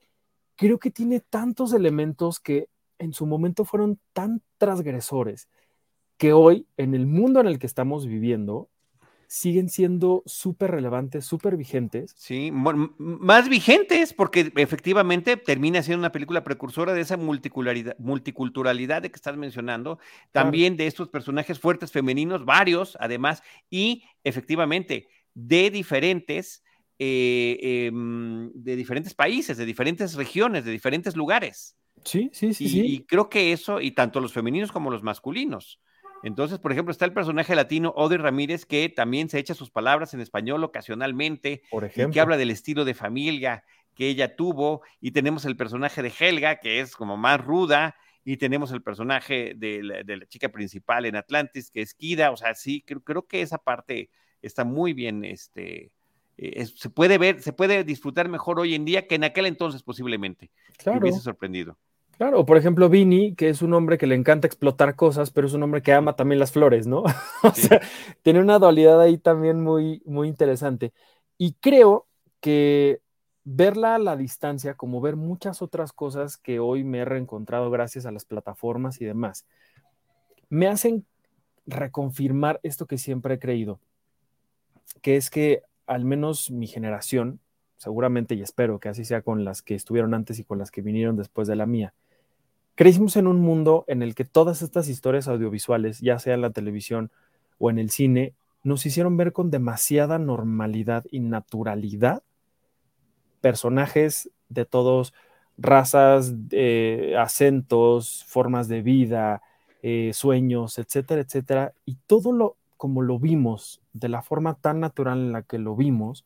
creo que tiene tantos elementos que en su momento fueron tan transgresores que hoy, en el mundo en el que estamos viviendo, siguen siendo súper relevantes, súper vigentes. Sí, más vigentes porque efectivamente termina siendo una película precursora de esa multiculturalidad, multiculturalidad de que estás mencionando, también de estos personajes fuertes femeninos, varios además, y efectivamente de diferentes, eh, em, de diferentes países, de diferentes regiones, de diferentes lugares. Sí, sí, sí. sí. y creo que eso, y tanto los femeninos como los masculinos. Entonces, por ejemplo, está el personaje latino Odi Ramírez que también se echa sus palabras en español ocasionalmente, por ejemplo. que habla del estilo de familia que ella tuvo, y tenemos el personaje de Helga, que es como más ruda, y tenemos el personaje de la, chica principal en Atlantis, que es Kida, o sea, sí, creo, creo que esa parte está muy bien, este, eh, se puede ver, se puede disfrutar mejor hoy en día que en aquel entonces posiblemente. Claro. Me hubiese sorprendido. Claro, por ejemplo, Vini, que es un hombre que le encanta explotar cosas, pero es un hombre que ama también las flores, ¿no? o sea, tiene una dualidad ahí también muy, muy interesante. Y creo que verla a la distancia, como ver muchas otras cosas que hoy me he reencontrado gracias a las plataformas y demás, me hacen reconfirmar esto que siempre he creído, que es que al menos mi generación, seguramente y espero que así sea con las que estuvieron antes y con las que vinieron después de la mía, Crecimos en un mundo en el que todas estas historias audiovisuales, ya sea en la televisión o en el cine, nos hicieron ver con demasiada normalidad y naturalidad personajes de todos, razas, eh, acentos, formas de vida, eh, sueños, etcétera, etcétera. Y todo lo como lo vimos, de la forma tan natural en la que lo vimos,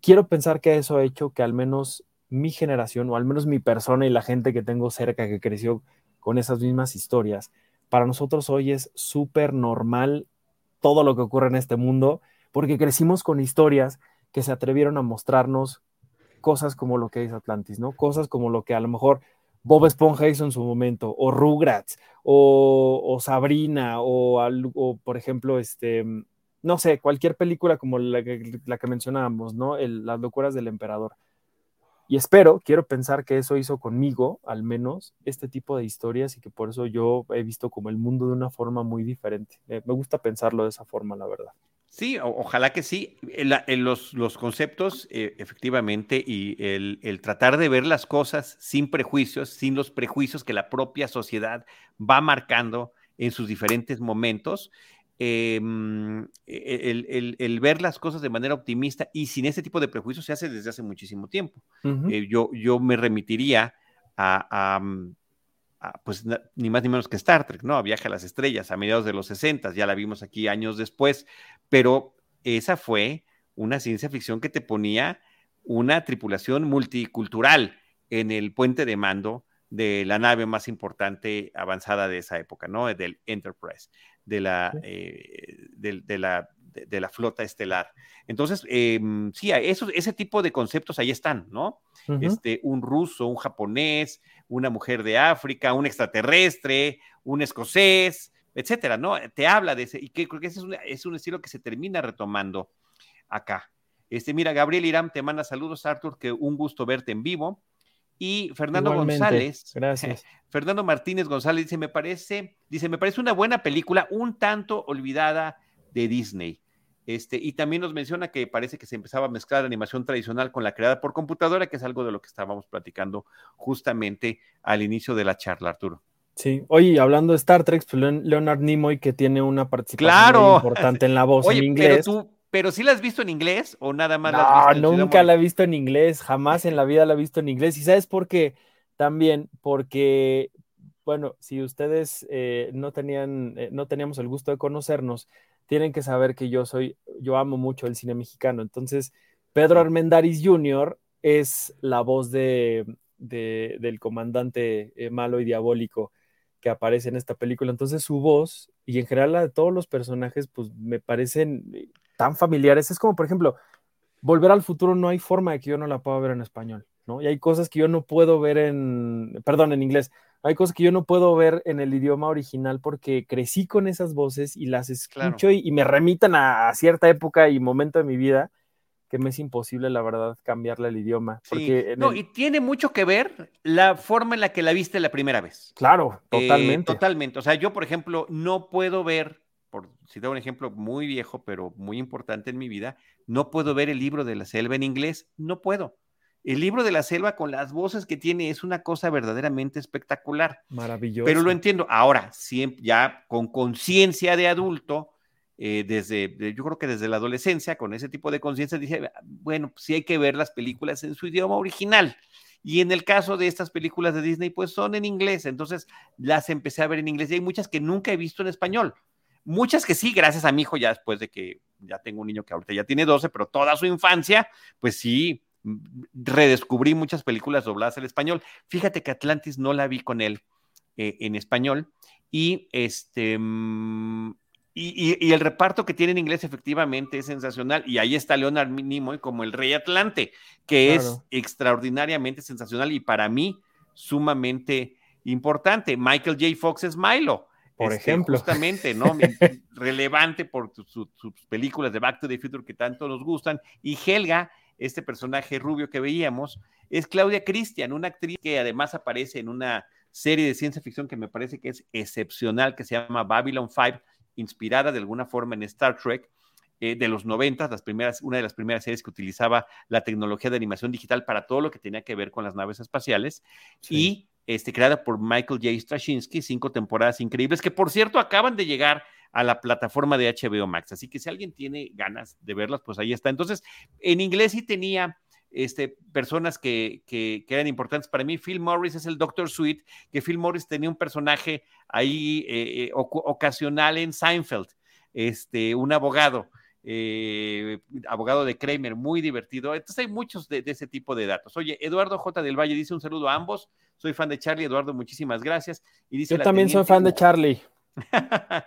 quiero pensar que eso ha hecho que al menos mi generación, o al menos mi persona y la gente que tengo cerca que creció con esas mismas historias, para nosotros hoy es súper normal todo lo que ocurre en este mundo, porque crecimos con historias que se atrevieron a mostrarnos cosas como lo que es Atlantis, ¿no? Cosas como lo que a lo mejor Bob Esponja hizo en su momento, o Rugrats, o, Sabrina, o, o, por ejemplo, este, no sé, cualquier película como la que, la que mencionábamos, ¿no? Las locuras del emperador. Y espero, quiero pensar que eso hizo conmigo, al menos, este tipo de historias y que por eso yo he visto como el mundo de una forma muy diferente. me gusta pensarlo de esa forma, la verdad. Sí, ojalá que sí. En los, los, conceptos, eh, efectivamente, y el, tratar de ver las cosas sin prejuicios, sin los prejuicios que la propia sociedad va marcando en sus diferentes momentos, Em, e, el, ver las cosas de manera optimista y sin ese tipo de prejuicios se hace desde hace muchísimo tiempo. Eh, yo, yo me remitiría a, mm, pues ni más ni menos que Star Trek, ¿no? A Viaje a las Estrellas a mediados de los 60, ya la vimos aquí años después, pero esa fue una ciencia ficción que te ponía una tripulación multicultural en el puente de mando de la nave más importante avanzada de esa época, ¿no? Del Enterprise de la, eh, de, la, de, la flota estelar. Entonces, em, sí, eso, ese tipo de conceptos ahí están, ¿no? este, un ruso, un japonés, una mujer de África, un extraterrestre, un escocés, etcétera, ¿no? Te habla de ese, y que creo que ese es un, es un estilo que se termina retomando acá. Este, mira, Gabriel Irán te manda saludos, Arthur, que un gusto verte en vivo. Y Fernando González, gracias. Fernando Martínez González dice, me parece, dice, me parece una buena película, un tanto olvidada de Disney. Este, y también nos menciona que parece que se empezaba a mezclar animación tradicional con la creada por computadora, que es algo de lo que estábamos platicando justamente al inicio de la charla, Arturo. Sí, oye, hablando de Star Trek, pues Leonard Nimoy que tiene una participación muy importante en la voz en inglés. Pero tú, pero sí la has visto en inglés o nada más la has visto nunca la he visto en inglés, jamás en la vida la he visto en inglés. ¿Y sabes por qué? También porque, bueno, si ustedes eh, no tenían, eh, no teníamos el gusto de conocernos, tienen que saber que yo soy, yo amo mucho el cine mexicano. Entonces, Pedro Armendáriz Jr. es la voz de, del comandante eh, malo y diabólico que aparece en esta película. Entonces, su voz y en general la de todos los personajes, pues me parecen tan familiares. Es como, por ejemplo, Volver al futuro no hay forma de que yo no la pueda ver en español. ¿no? Y hay cosas que yo no puedo ver en, perdón, en inglés, hay cosas que yo no puedo ver en el idioma original porque crecí con esas voces y las escucho y, me remitan a, cierta época y momento de mi vida que me es imposible, la verdad, cambiarle el idioma. Porque no, y tiene mucho que ver la forma en la que la viste la primera vez. Claro, eh, totalmente. totalmente. O sea, yo, por ejemplo, no puedo ver, por citar un ejemplo muy viejo, pero muy importante en mi vida, no puedo ver el libro de la selva en inglés. No puedo. El libro de la selva con las voces que tiene es una cosa verdaderamente espectacular. Maravilloso. Pero lo entiendo. Ahora, siempre, ya con conciencia de adulto, eh, desde, yo creo que desde la adolescencia, con ese tipo de conciencia, dije, bueno, pues sí hay que ver las películas en su idioma original. Y en el caso de estas películas de Disney, pues son en inglés. Entonces las empecé a ver en inglés y hay muchas que nunca he visto en español. Muchas que sí, gracias a mi hijo, ya después de que ya tengo un niño que ahorita ya tiene 12, pero toda su infancia, pues sí, redescubrí muchas películas dobladas al español. Fíjate que Atlantis no la vi con él eh, en español y este mm, y, el reparto que tiene en inglés efectivamente es sensacional. Y ahí está Leonard Nimoy como el Rey Atlante, que es extraordinariamente sensacional y para mí sumamente importante. Michael J. Fox es Milo. Por este, ejemplo. Justamente, ¿no? Relevante por sus películas de Back to the Future que tanto nos gustan. Y Helga este personaje rubio que veíamos, es Claudia Christian, una actriz que además aparece en una serie de ciencia ficción que me parece que es excepcional, que se llama Babylon 5, inspirada de alguna forma en Star Trek. Eh, de los 90, las primeras, una de las primeras series que utilizaba la tecnología de animación digital para todo lo que tenía que ver con las naves espaciales, y este, creada por Michael J. Straczynski, cinco temporadas increíbles, que por cierto acaban de llegar a la plataforma de HBO Max. Así que si alguien tiene ganas de verlas, pues ahí está. Entonces, en inglés sí tenía este, personas que, que, eran importantes para mí. Phil Morris es el Doctor Sweet, que Phil Morris tenía un personaje ahí eh, eh, ocasional en Seinfeld, este, un abogado. Eh, abogado de Kramer, muy divertido. Entonces hay muchos de, ese tipo de datos. Oye, Eduardo J. del Valle dice un saludo a ambos. Soy fan de Charlie, Eduardo, muchísimas gracias. Y dice Yo también soy fan de Charlie.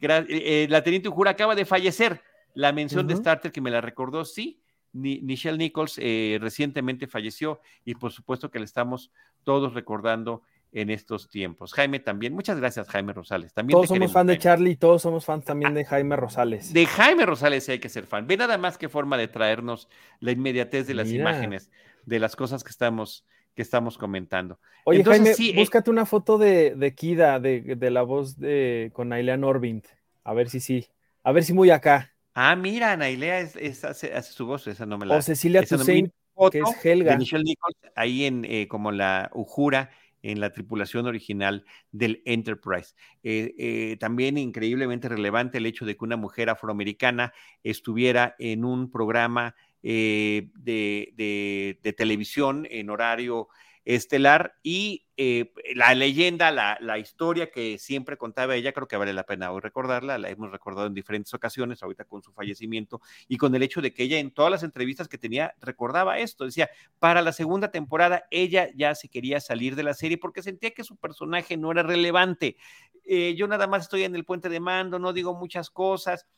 Eh, la teniente Ujura acaba de fallecer. La mención de Starter que me la recordó, sí. Michelle Nichols eh, recientemente falleció y por supuesto que le estamos todos recordando en estos tiempos. Jaime también, muchas gracias Jaime Rosales. También todos somos fan de Charlie, todos somos fans también de Jaime Rosales. De Jaime Rosales sí hay que ser fan. Ve nada más que forma de traernos la inmediatez de las imágenes, de las cosas que estamos que estamos comentando. Oye, Jaime, sí, eh, búscate una foto de, de Kida, de, la voz de con Ailean Orbind. A ver si sí. A ver si muy acá. Ah, mira, Nailea es, hace, su voz, esa no me la. O Cecilia Toussaint, que es Helga. De Michelle Nichols, ahí en eh, como la Ujura en la tripulación original del Enterprise. Eh, también increíblemente relevante el hecho de que una mujer afroamericana estuviera en un programa eh, de, televisión en horario estelar y eh, la leyenda, la, historia que siempre contaba ella, creo que vale la pena hoy recordarla, la hemos recordado en diferentes ocasiones, ahorita con su fallecimiento y con el hecho de que ella en todas las entrevistas que tenía recordaba esto, decía, para la segunda temporada ella ya se quería salir de la serie porque sentía que su personaje no era relevante. Eh, yo nada más estoy en el puente de mando, no digo muchas cosas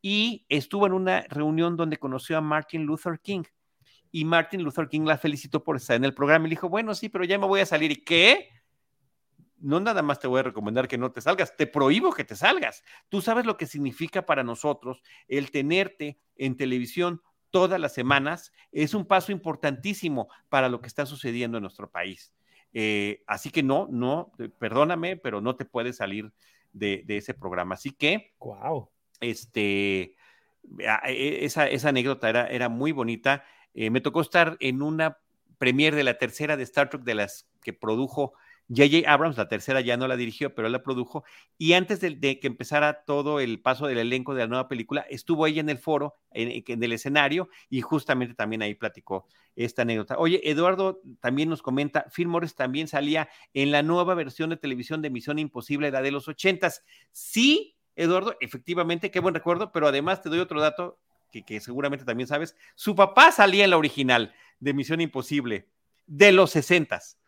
y estuvo en una reunión donde conoció a Martin Luther King. Y Martin Luther King la felicitó por estar en el programa y le dijo, bueno, sí, pero ya me voy a salir. ¿Y qué? No nada más te voy a recomendar que no te salgas, te prohíbo que te salgas. Tú sabes lo que significa para nosotros el tenerte en televisión todas las semanas. Es un paso importantísimo para lo que está sucediendo en nuestro país. Eh, así que no, no, perdóname, pero no te puedes salir de, de ese programa. Así que, wow este, e, esa, esa anécdota era, era muy bonita. Eh, me tocó estar en una premier de la tercera de Star Trek de las que produjo J.J. Abrams, la tercera ya no la dirigió, pero la produjo. Y antes de, que empezara todo el paso del elenco de la nueva película, estuvo ella en el foro, en, en, el escenario, y justamente también ahí platicó esta anécdota. Oye, Eduardo también nos comenta, Phil Morris también salía en la nueva versión de televisión de Misión Imposible, la de los ochentas. Sí, Eduardo, efectivamente, qué buen recuerdo, pero además te doy otro dato que, seguramente también sabes. Su papá salía en la original de Misión Imposible, de los sesentas.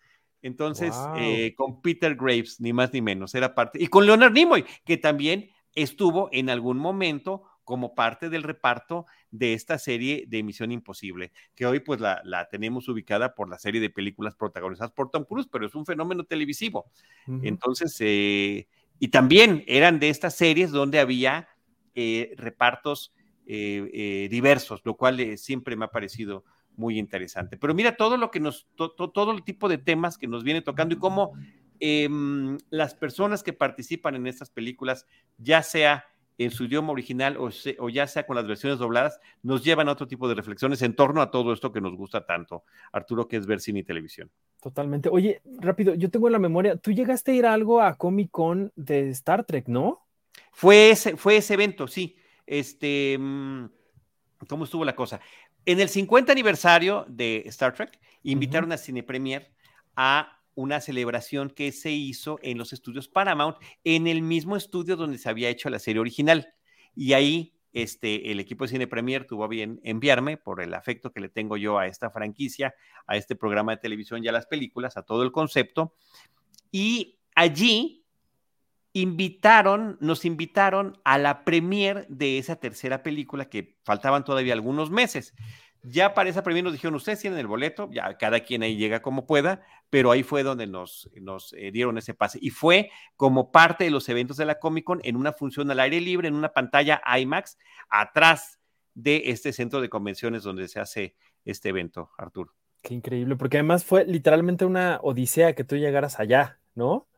Entonces, eh, con Peter Graves, ni más ni menos, era parte. Y con Leonard Nimoy, que también estuvo en algún momento como parte del reparto de esta serie de Misión Imposible, que hoy pues la, tenemos ubicada por la serie de películas protagonizadas por Tom Cruise, pero es un fenómeno televisivo. Entonces, eh, y también eran de estas series donde había eh, repartos eh, diversos, lo cual siempre me ha parecido muy interesante. Pero mira todo lo que nos, todo el tipo de temas que nos viene tocando y cómo em, las personas que participan en estas películas, ya sea en su idioma original o, ya sea con las versiones dobladas, nos llevan a otro tipo de reflexiones en torno a todo esto que nos gusta tanto, Arturo, que es ver cine y televisión. Totalmente. Oye, rápido, yo tengo en la memoria, tú llegaste a ir a algo a Comic Con de Star Trek, ¿no? Fue ese, fue ese evento, sí. Este, mm, ¿cómo estuvo la cosa? En el 50 aniversario de Star Trek, invitaron a Cine Premier a una celebración que se hizo en los estudios Paramount, en el mismo estudio donde se había hecho la serie original. Y ahí este, el equipo de Cine Premier tuvo bien enviarme, por el afecto que le tengo yo a esta franquicia, a este programa de televisión y a las películas, a todo el concepto. Y allí invitaron, nos invitaron a la premier de esa tercera película que faltaban todavía algunos meses. Ya para esa premier nos dijeron, ustedes tienen el boleto, ya cada quien ahí llega como pueda, pero ahí fue donde nos, nos eh, dieron ese pase. Y fue como parte de los eventos de la Comic Con en una función al aire libre, en una pantalla IMAX, atrás de este centro de convenciones donde se hace este evento, Arturo. Qué increíble, porque además fue literalmente una odisea que tú llegaras allá, ¿no?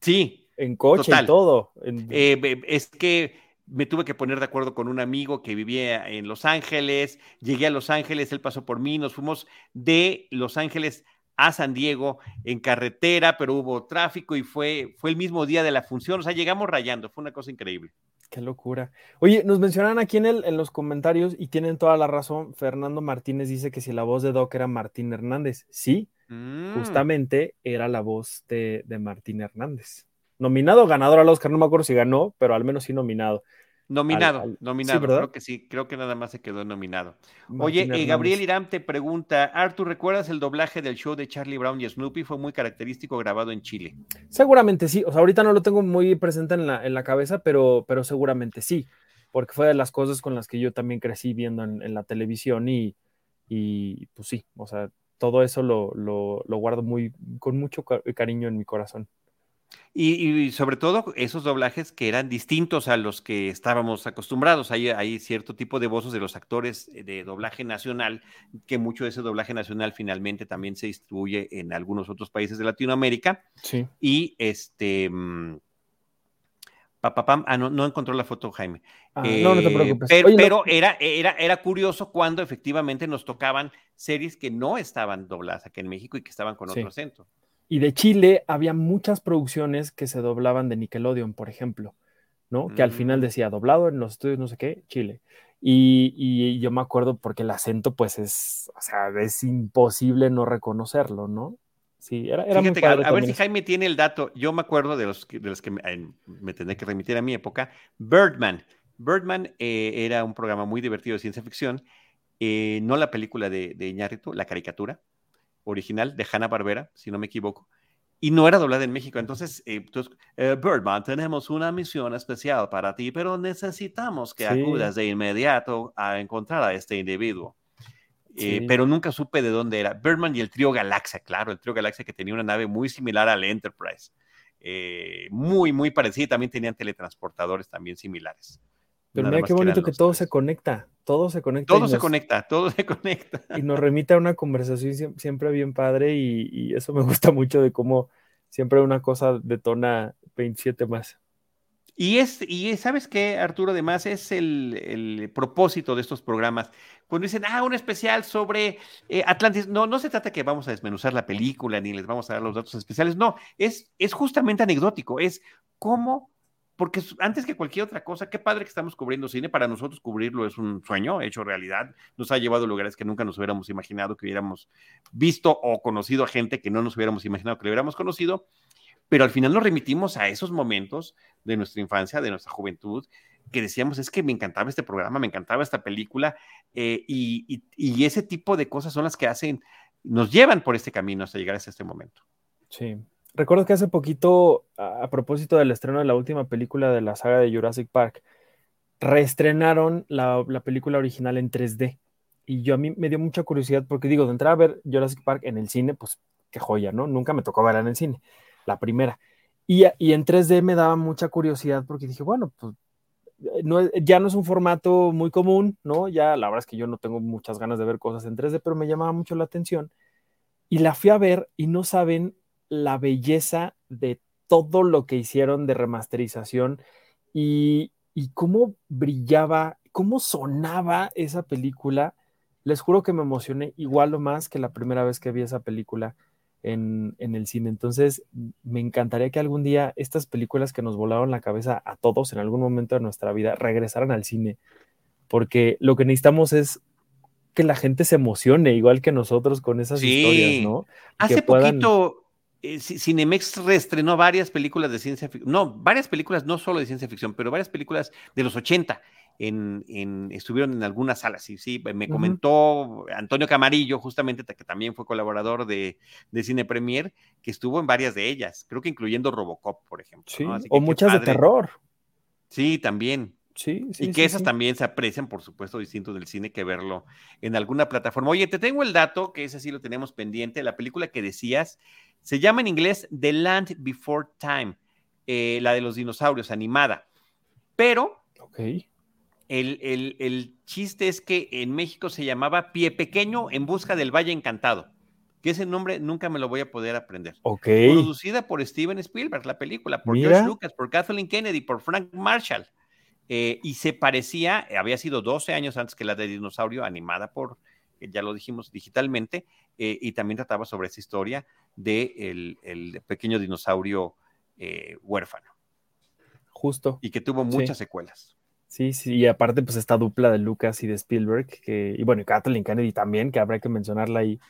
Sí, en coche y todo. Eh, es que me tuve que poner de acuerdo con un amigo que vivía en Los Ángeles, llegué a Los Ángeles, él pasó por mí, nos fuimos de Los Ángeles a San Diego en carretera, pero hubo tráfico y fue, fue el mismo día de la función, o sea, llegamos rayando, fue una cosa increíble. Qué locura. Oye, nos mencionan aquí en, el, en los comentarios y tienen toda la razón. Fernando Martínez dice que si la voz de Doc era Martín Hernández. Sí, mm. justamente era la voz de, de Martín Hernández nominado ganador al Oscar, no me acuerdo si ganó, pero al menos sí nominado. Nominado, nominado, creo que sí, creo que nada más se quedó nominado. Oye, eh, Gabriel Irán te pregunta, Artur, ¿recuerdas el doblaje del show de Charlie Brown y Snoopy? Fue muy característico grabado en Chile. Seguramente sí, o sea, ahorita no lo tengo muy presente en la, en la cabeza, pero, pero seguramente sí, porque fue de las cosas con las que yo también crecí viendo en, la televisión y, y, pues sí, o sea, todo eso lo, lo, lo guardo muy, con mucho cariño en mi corazón. Y, sobre todo esos doblajes que eran distintos a los que estábamos acostumbrados. Hay, hay cierto tipo de voces de los actores de doblaje nacional, que mucho de ese doblaje nacional finalmente también se distribuye en algunos otros países de Latinoamérica. Sí. Y este... Mm, Papapam, ah, no, no encontró la foto, Jaime. Ah, no, no te preocupes. Pero, era, era, era curioso cuando efectivamente nos tocaban series que no estaban dobladas aquí en México y que estaban con otro acento. Y de Chile había muchas producciones que se doblaban de Nickelodeon, por ejemplo, ¿no? Que al final mm. decía doblado en los estudios no sé qué, Chile. Y, yo me acuerdo porque el acento, pues es, o sea, es imposible no reconocerlo, ¿no? Sí, era, era muy A, ver si Jaime tiene el dato. Yo me acuerdo de los, de los que me, tendré que remitir a mi época. Birdman. Birdman eh, era un programa muy divertido de ciencia ficción. Eh, no la película de, de Iñárritu, la caricatura original de Hanna Barbera, si no me equivoco, y no era doblada en México. Entonces, eh, eh, Birdman, tenemos una misión especial para ti, pero necesitamos que acudas de inmediato a encontrar a este individuo. Eh, pero nunca supe de dónde era. Birdman y el trío Galaxia, claro, el trío Galaxia que tenía una nave muy similar al Enterprise. muy, muy parecida. También tenían teletransportadores también similares. Pero mira qué bonito que, todo se conecta, todo se conecta. Todo se conecta, todo se conecta. Y nos remite a una conversación siempre bien padre y, eso me gusta mucho de cómo siempre una cosa detona 27 más. Y es, y sabes qué, Arturo, además es el, propósito de estos programas. Cuando dicen, ah, un especial sobre eh, Atlantis, no, no se trata que vamos a desmenuzar la película ni les vamos a dar los datos especiales, no, es, es justamente anecdótico, es cómo porque antes que cualquier otra cosa, qué padre que estamos cubriendo cine, para nosotros cubrirlo es un sueño hecho realidad, nos ha llevado a lugares que nunca nos hubiéramos imaginado que hubiéramos visto o conocido a gente que no nos hubiéramos imaginado que le hubiéramos conocido, pero al final nos remitimos a esos momentos de nuestra infancia, de nuestra juventud, que decíamos, es que me encantaba este programa, me encantaba esta película, eh, y, ese tipo de cosas son las que hacen, nos llevan por este camino hasta llegar hasta este momento. Sí, Recuerdo que hace poquito, a, propósito del estreno de la última película de la saga de Jurassic Park, reestrenaron la, película original en 3D. Y yo a mí me dio mucha curiosidad porque digo, de entrar a ver Jurassic Park en el cine, pues qué joya, ¿no? Nunca me tocó verla en el cine, la primera. Y, y en 3D me daba mucha curiosidad porque dije, bueno, pues no, ya no es un formato muy común, ¿no? Ya la verdad es que yo no tengo muchas ganas de ver cosas en 3D, pero me llamaba mucho la atención. Y la fui a ver y no saben la belleza de todo lo que hicieron de remasterización y, y cómo brillaba, cómo sonaba esa película. Les juro que me emocioné igual o más que la primera vez que vi esa película en, el cine. Entonces, me encantaría que algún día estas películas que nos volaron la cabeza a todos en algún momento de nuestra vida regresaran al cine, porque lo que necesitamos es que la gente se emocione igual que nosotros con esas historias, ¿no? Hace poquito eh, Cinemex reestrenó varias películas de ciencia ficción, no, varias películas no solo de ciencia ficción, pero varias películas de los 80 en, estuvieron en algunas salas. Sí, sí, me comentó Antonio Camarillo, justamente, que también fue colaborador de, Cine Premier, que estuvo en varias de ellas, creo que incluyendo Robocop, por ejemplo. Sí, o muchas de terror. Sí, también. Sí, sí, y que esas también se aprecian, por supuesto, distinto del cine que verlo en alguna plataforma. Oye, te tengo el dato, que ese sí lo tenemos pendiente, la película que decías, se llama en inglés The Land Before Time, eh, la de los dinosaurios, animada. Pero okay. El, chiste es que en México se llamaba Pie Pequeño en busca del Valle Encantado, que ese nombre nunca me lo voy a poder aprender. Producida por Steven Spielberg, la película, por George Lucas, por Kathleen Kennedy, por Frank Marshall. Eh, y se parecía, había sido 12 años antes que la de Dinosaurio, animada por, eh, ya lo dijimos, digitalmente, eh, y también trataba sobre esa historia de el, pequeño dinosaurio huérfano. Justo. Y que tuvo muchas secuelas. Sí, sí, y aparte, pues esta dupla de Lucas y de Spielberg, que, y bueno, y Kathleen Kennedy también, que habrá que mencionarla ahí.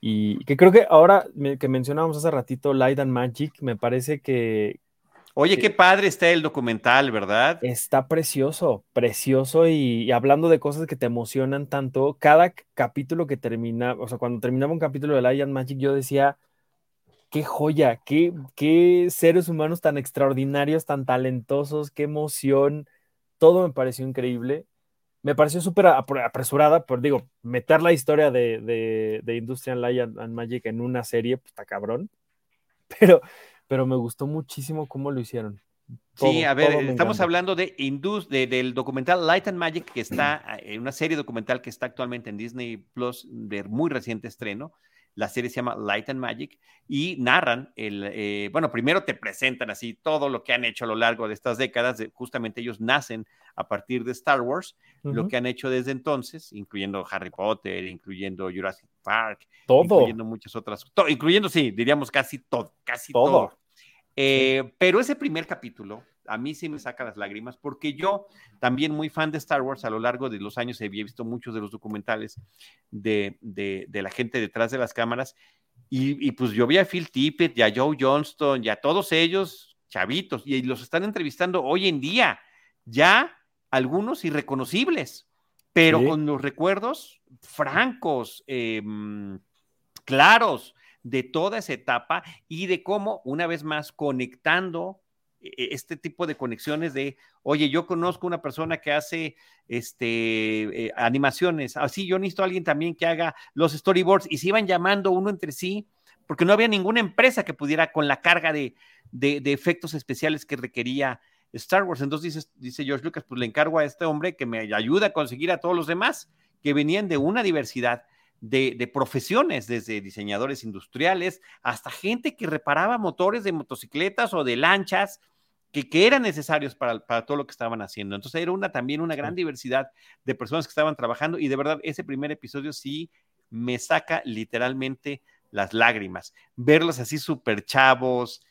Y que creo que ahora que mencionábamos hace ratito Light and Magic, me parece que. Oye, qué padre está el documental, ¿verdad? Está precioso, precioso, y, hablando de cosas que te emocionan tanto, cada capítulo que termina, o sea, cuando terminaba un capítulo de Light and Magic, yo decía, qué joya, qué, qué seres humanos tan extraordinarios, tan talentosos, qué emoción todo me pareció increíble. Me pareció súper apresurada, por digo, meter la historia de, de, de Industrial Light and, Magic en una serie, pues está cabrón. Pero, pero me gustó muchísimo cómo lo hicieron. sí, a ver, estamos hablando de, Indus, de, del documental Light and Magic, que está en una serie documental que está actualmente en Disney Plus de muy reciente estreno. La serie se llama Light and Magic y narran el, eh, bueno, primero te presentan así todo lo que han hecho a lo largo de estas décadas, justamente ellos nacen a partir de Star Wars, lo que han hecho desde entonces, incluyendo Harry Potter, incluyendo Jurassic Park, todo. incluyendo muchas otras, incluyendo, sí, diríamos casi todo, casi todo. Eh, pero ese primer capítulo, a mí sí me saca las lágrimas, porque yo también muy fan de Star Wars, a lo largo de los años había visto muchos de los documentales de, de, la gente detrás de las cámaras, y, pues yo vi a Phil Tippett y a Joe Johnston y a todos ellos, chavitos, y los están entrevistando hoy en día, ya algunos irreconocibles, pero con los recuerdos francos, em, claros de toda esa etapa y de cómo, una vez más, conectando este tipo de conexiones de, oye, yo conozco una persona que hace este, eh, animaciones, así yo necesito a alguien también que haga los storyboards y se iban llamando uno entre sí, porque no había ninguna empresa que pudiera con la carga de, de, efectos especiales que requería Star Wars. Entonces dice, dice George Lucas, pues le encargo a este hombre que me ayude a conseguir a todos los demás que venían de una diversidad de, profesiones, desde diseñadores industriales hasta gente que reparaba motores de motocicletas o de lanchas que, que eran necesarios para, para, todo lo que estaban haciendo. Entonces era una, también una gran diversidad de personas que estaban trabajando y de verdad ese primer episodio sí me saca literalmente las lágrimas. Verlos así súper chavos,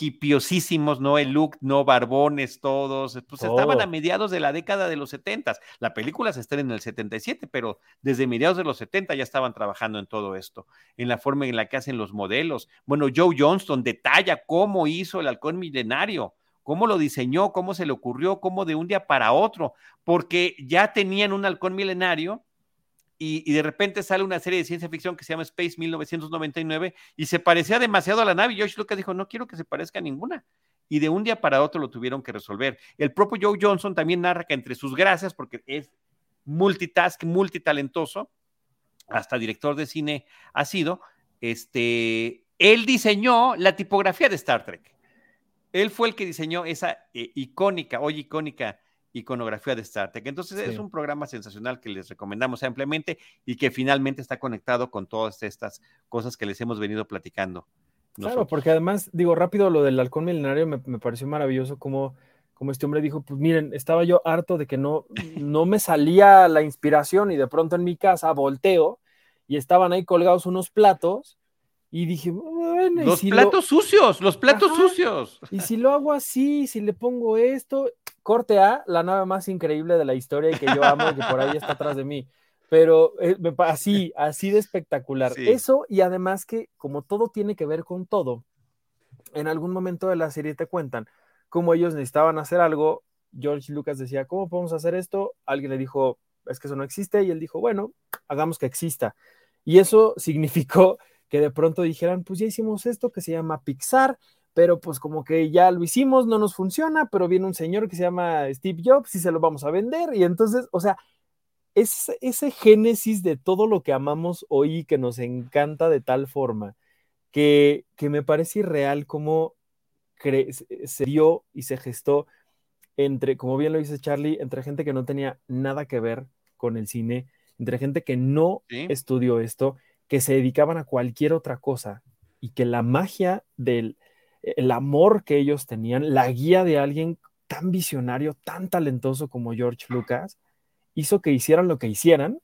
hipiosísimos, ¿no? El look, no barbones todos, pues estaban a mediados de la década de los 70. La película se estrena en el 77, pero desde mediados de los 70 ya estaban trabajando en todo esto, en la forma en la que hacen los modelos. Bueno, Joe Johnston detalla cómo hizo el halcón milenario, cómo lo diseñó, cómo se le ocurrió, cómo de un día para otro, porque ya tenían un halcón milenario y, de repente sale una serie de ciencia ficción que se llama Space 1999 y se parecía demasiado a la nave y George Lucas dijo, no quiero que se parezca a ninguna. y de un día para otro lo tuvieron que resolver. El propio Joe Johnson también narra que entre sus gracias, porque es multitask, multitalentoso, hasta director de cine ha sido, este, él diseñó la tipografía de Star Trek. Él fue el que diseñó esa eh, icónica, hoy icónica iconografía de Star Trek. Entonces es un programa sensacional que les recomendamos ampliamente y que finalmente está conectado con todas estas cosas que les hemos venido platicando. Claro, porque además, digo, rápido lo del halcón milenario me, pareció maravilloso como, como este hombre dijo, pues miren, estaba yo harto de que no, no me salía la inspiración y de pronto en mi casa volteo y estaban ahí colgados unos platos y dije, bueno, los platos sucios, los platos sucios. Y si lo hago así, si le pongo esto, corte A, la nave más increíble de la historia y que yo amo y que por ahí está atrás de mí. Pero eh, así, así de espectacular. Eso y además que como todo tiene que ver con todo, en algún momento de la serie te cuentan cómo ellos necesitaban hacer algo. George Lucas decía, ¿cómo podemos hacer esto? Alguien le dijo, es que eso no existe. Y él dijo, bueno, hagamos que exista. Y eso significó que de pronto dijeran, pues ya hicimos esto que se llama Pixar, pero pues como que ya lo hicimos, no nos funciona, pero viene un señor que se llama Steve Jobs y se lo vamos a vender. Y entonces, o sea, es ese génesis de todo lo que amamos hoy que nos encanta de tal forma que, que me parece irreal cómo se dio y se gestó entre, como bien lo dice Charlie, entre gente que no tenía nada que ver con el cine, entre gente que no estudió esto, que se dedicaban a cualquier otra cosa y que la magia del el amor que ellos tenían, la guía de alguien tan visionario, tan talentoso como George Lucas, hizo que hicieran lo que hicieran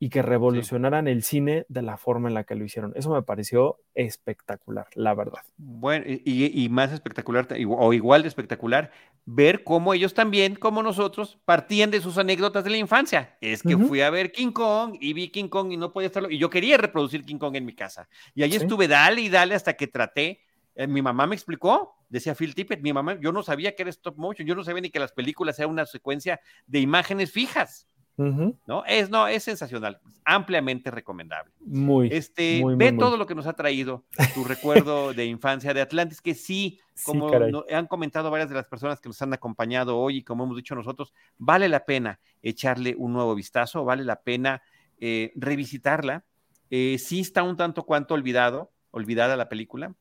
y que revolucionaran el cine de la forma en la que lo hicieron. Eso me pareció espectacular, la verdad. Bueno, y, más espectacular, o igual de espectacular, ver cómo ellos también, como nosotros, partían de sus anécdotas de la infancia. Es que fui a ver King Kong y vi King Kong y no podía estarlo, y yo quería reproducir King Kong en mi casa. Y ahí estuve, dale y dale hasta que traté. Eh, mi mamá me explicó, decía Phil Tippett, mi mamá, yo no sabía que era stop motion, yo no sabía ni que las películas sean una secuencia de imágenes fijas. ¿No? Es, no, es sensacional, ampliamente recomendable. Muy. Este, ve todo lo que nos ha traído tu recuerdo de infancia de Atlantis, que sí, como han comentado varias de las personas que nos han acompañado hoy y como hemos dicho nosotros, vale la pena echarle un nuevo vistazo, vale la pena eh, revisitarla. Eh, sí está un tanto cuanto olvidado, olvidada la película,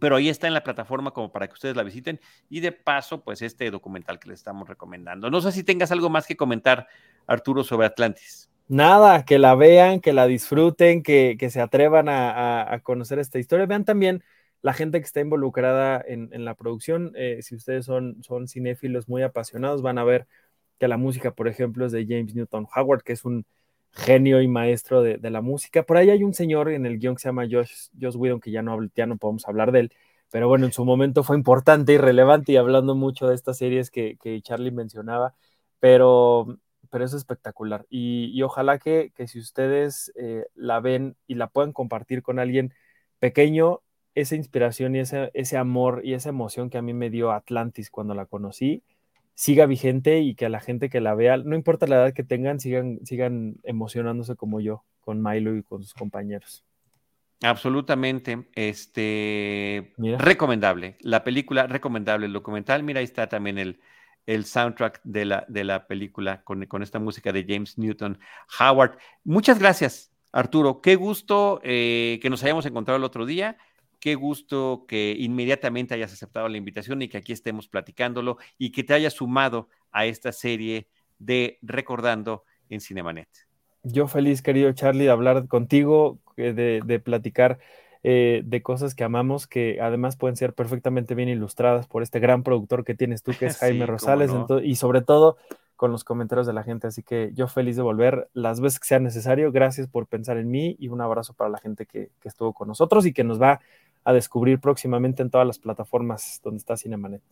pero ahí está en la plataforma como para que ustedes la visiten y de paso, pues este documental que les estamos recomendando. No sé si tengas algo más que comentar, Arturo, sobre Atlantis. Nada, que la vean, que la disfruten, que, se atrevan a, conocer esta historia. Vean también la gente que está involucrada en, la producción. Eh, si ustedes son, son cinéfilos muy apasionados, van a ver que la música, por ejemplo, es de James Newton Howard, que es un genio y maestro de, la música. Por ahí hay un señor en el guion que se llama Josh, Josh Whedon, que ya no, ya no podemos hablar de él, pero bueno, en su momento fue importante y relevante y hablando mucho de estas series que, Charlie mencionaba, pero, pero es espectacular. Y, ojalá que, si ustedes eh, la ven y la puedan compartir con alguien pequeño, esa inspiración y ese, ese amor y esa emoción que a mí me dio Atlantis cuando la conocí, siga vigente y que a la gente que la vea, no importa la edad que tengan, sigan, sigan emocionándose como yo con Milo y con sus compañeros. Absolutamente, este recomendable. La película recomendable, el documental, mira, ahí está también el, el soundtrack de la, de la película con, con, esta música de James Newton Howard. Muchas gracias, Arturo. Qué gusto eh, que nos hayamos encontrado el otro día. Qué gusto que inmediatamente hayas aceptado la invitación y que aquí estemos platicándolo y que te hayas sumado a esta serie de Recordando en Cinemanet. Yo feliz, querido Charlie, de hablar contigo, eh, de, platicar eh, de cosas que amamos, que además pueden ser perfectamente bien ilustradas por este gran productor que tienes tú, que es Jaime Rosales, y sobre todo con los comentarios de la gente. Así que yo feliz de volver las veces que sea necesario. Gracias por pensar en mí y un abrazo para la gente que, que estuvo con nosotros y que nos va a descubrir próximamente en todas las plataformas donde está Cinemanet.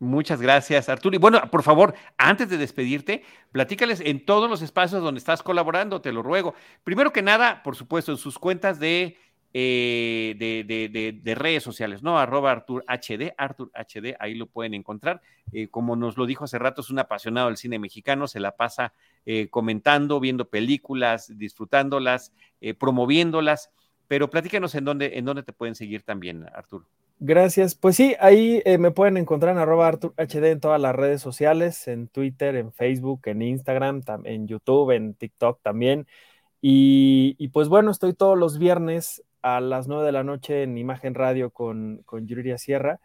Muchas gracias, Arturo. Y bueno, por favor, antes de despedirte, platícales en todos los espacios donde estás colaborando, te lo ruego. Primero que nada, por supuesto, en sus cuentas de, eh, de, redes sociales, ¿no? Arroba Artur HD, Artur HD, ahí lo pueden encontrar. Eh, como nos lo dijo hace rato, es un apasionado del cine mexicano, se la pasa eh, comentando, viendo películas, disfrutándolas, promoviéndolas. Pero platícanos en dónde, en dónde te pueden seguir también, Arturo. Gracias. Pues sí, ahí eh, me pueden encontrar en arroba HD en todas las redes sociales, en Twitter, en Facebook, en Instagram, en YouTube, en TikTok también. Y, pues bueno, estoy todos los viernes a las 9 de la noche en Imagen Radio con, con Yuriria Sierra.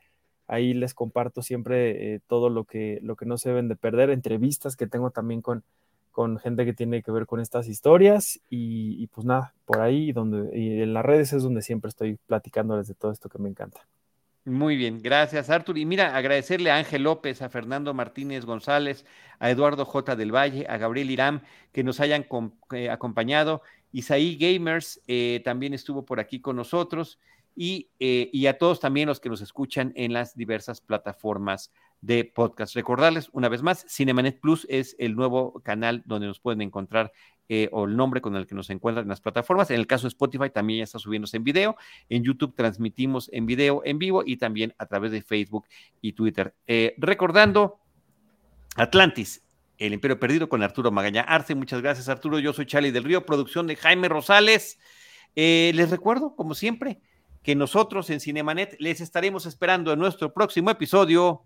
Ahí les comparto siempre eh, todo lo que, lo que no se deben de perder, entrevistas que tengo también con, con gente que tiene que ver con estas historias y, pues nada, por ahí donde, y en las redes es donde siempre estoy platicándoles de todo esto que me encanta. Muy bien, gracias Artur. Y mira, agradecerle a Ángel López, a Fernando Martínez González, a Eduardo J. del Valle, a Gabriel Irán, que nos hayan eh, acompañado. Isaí Gamers eh, también estuvo por aquí con nosotros y, eh, y, a todos también los que nos escuchan en las diversas plataformas de podcast. Recordarles una vez más, Cinemanet Plus es el nuevo canal donde nos pueden encontrar eh, o el nombre con el que nos encuentran en las plataformas. En el caso de Spotify también ya está subiéndose en video. En YouTube transmitimos en video en vivo y también a través de Facebook y Twitter. Eh, recordando, Atlantis, el Imperio Perdido con Arturo Magaña Arce. Muchas gracias, Arturo. Yo soy Charlie del Río, producción de Jaime Rosales. Eh, les recuerdo, como siempre, que nosotros en Cinemanet les estaremos esperando en nuestro próximo episodio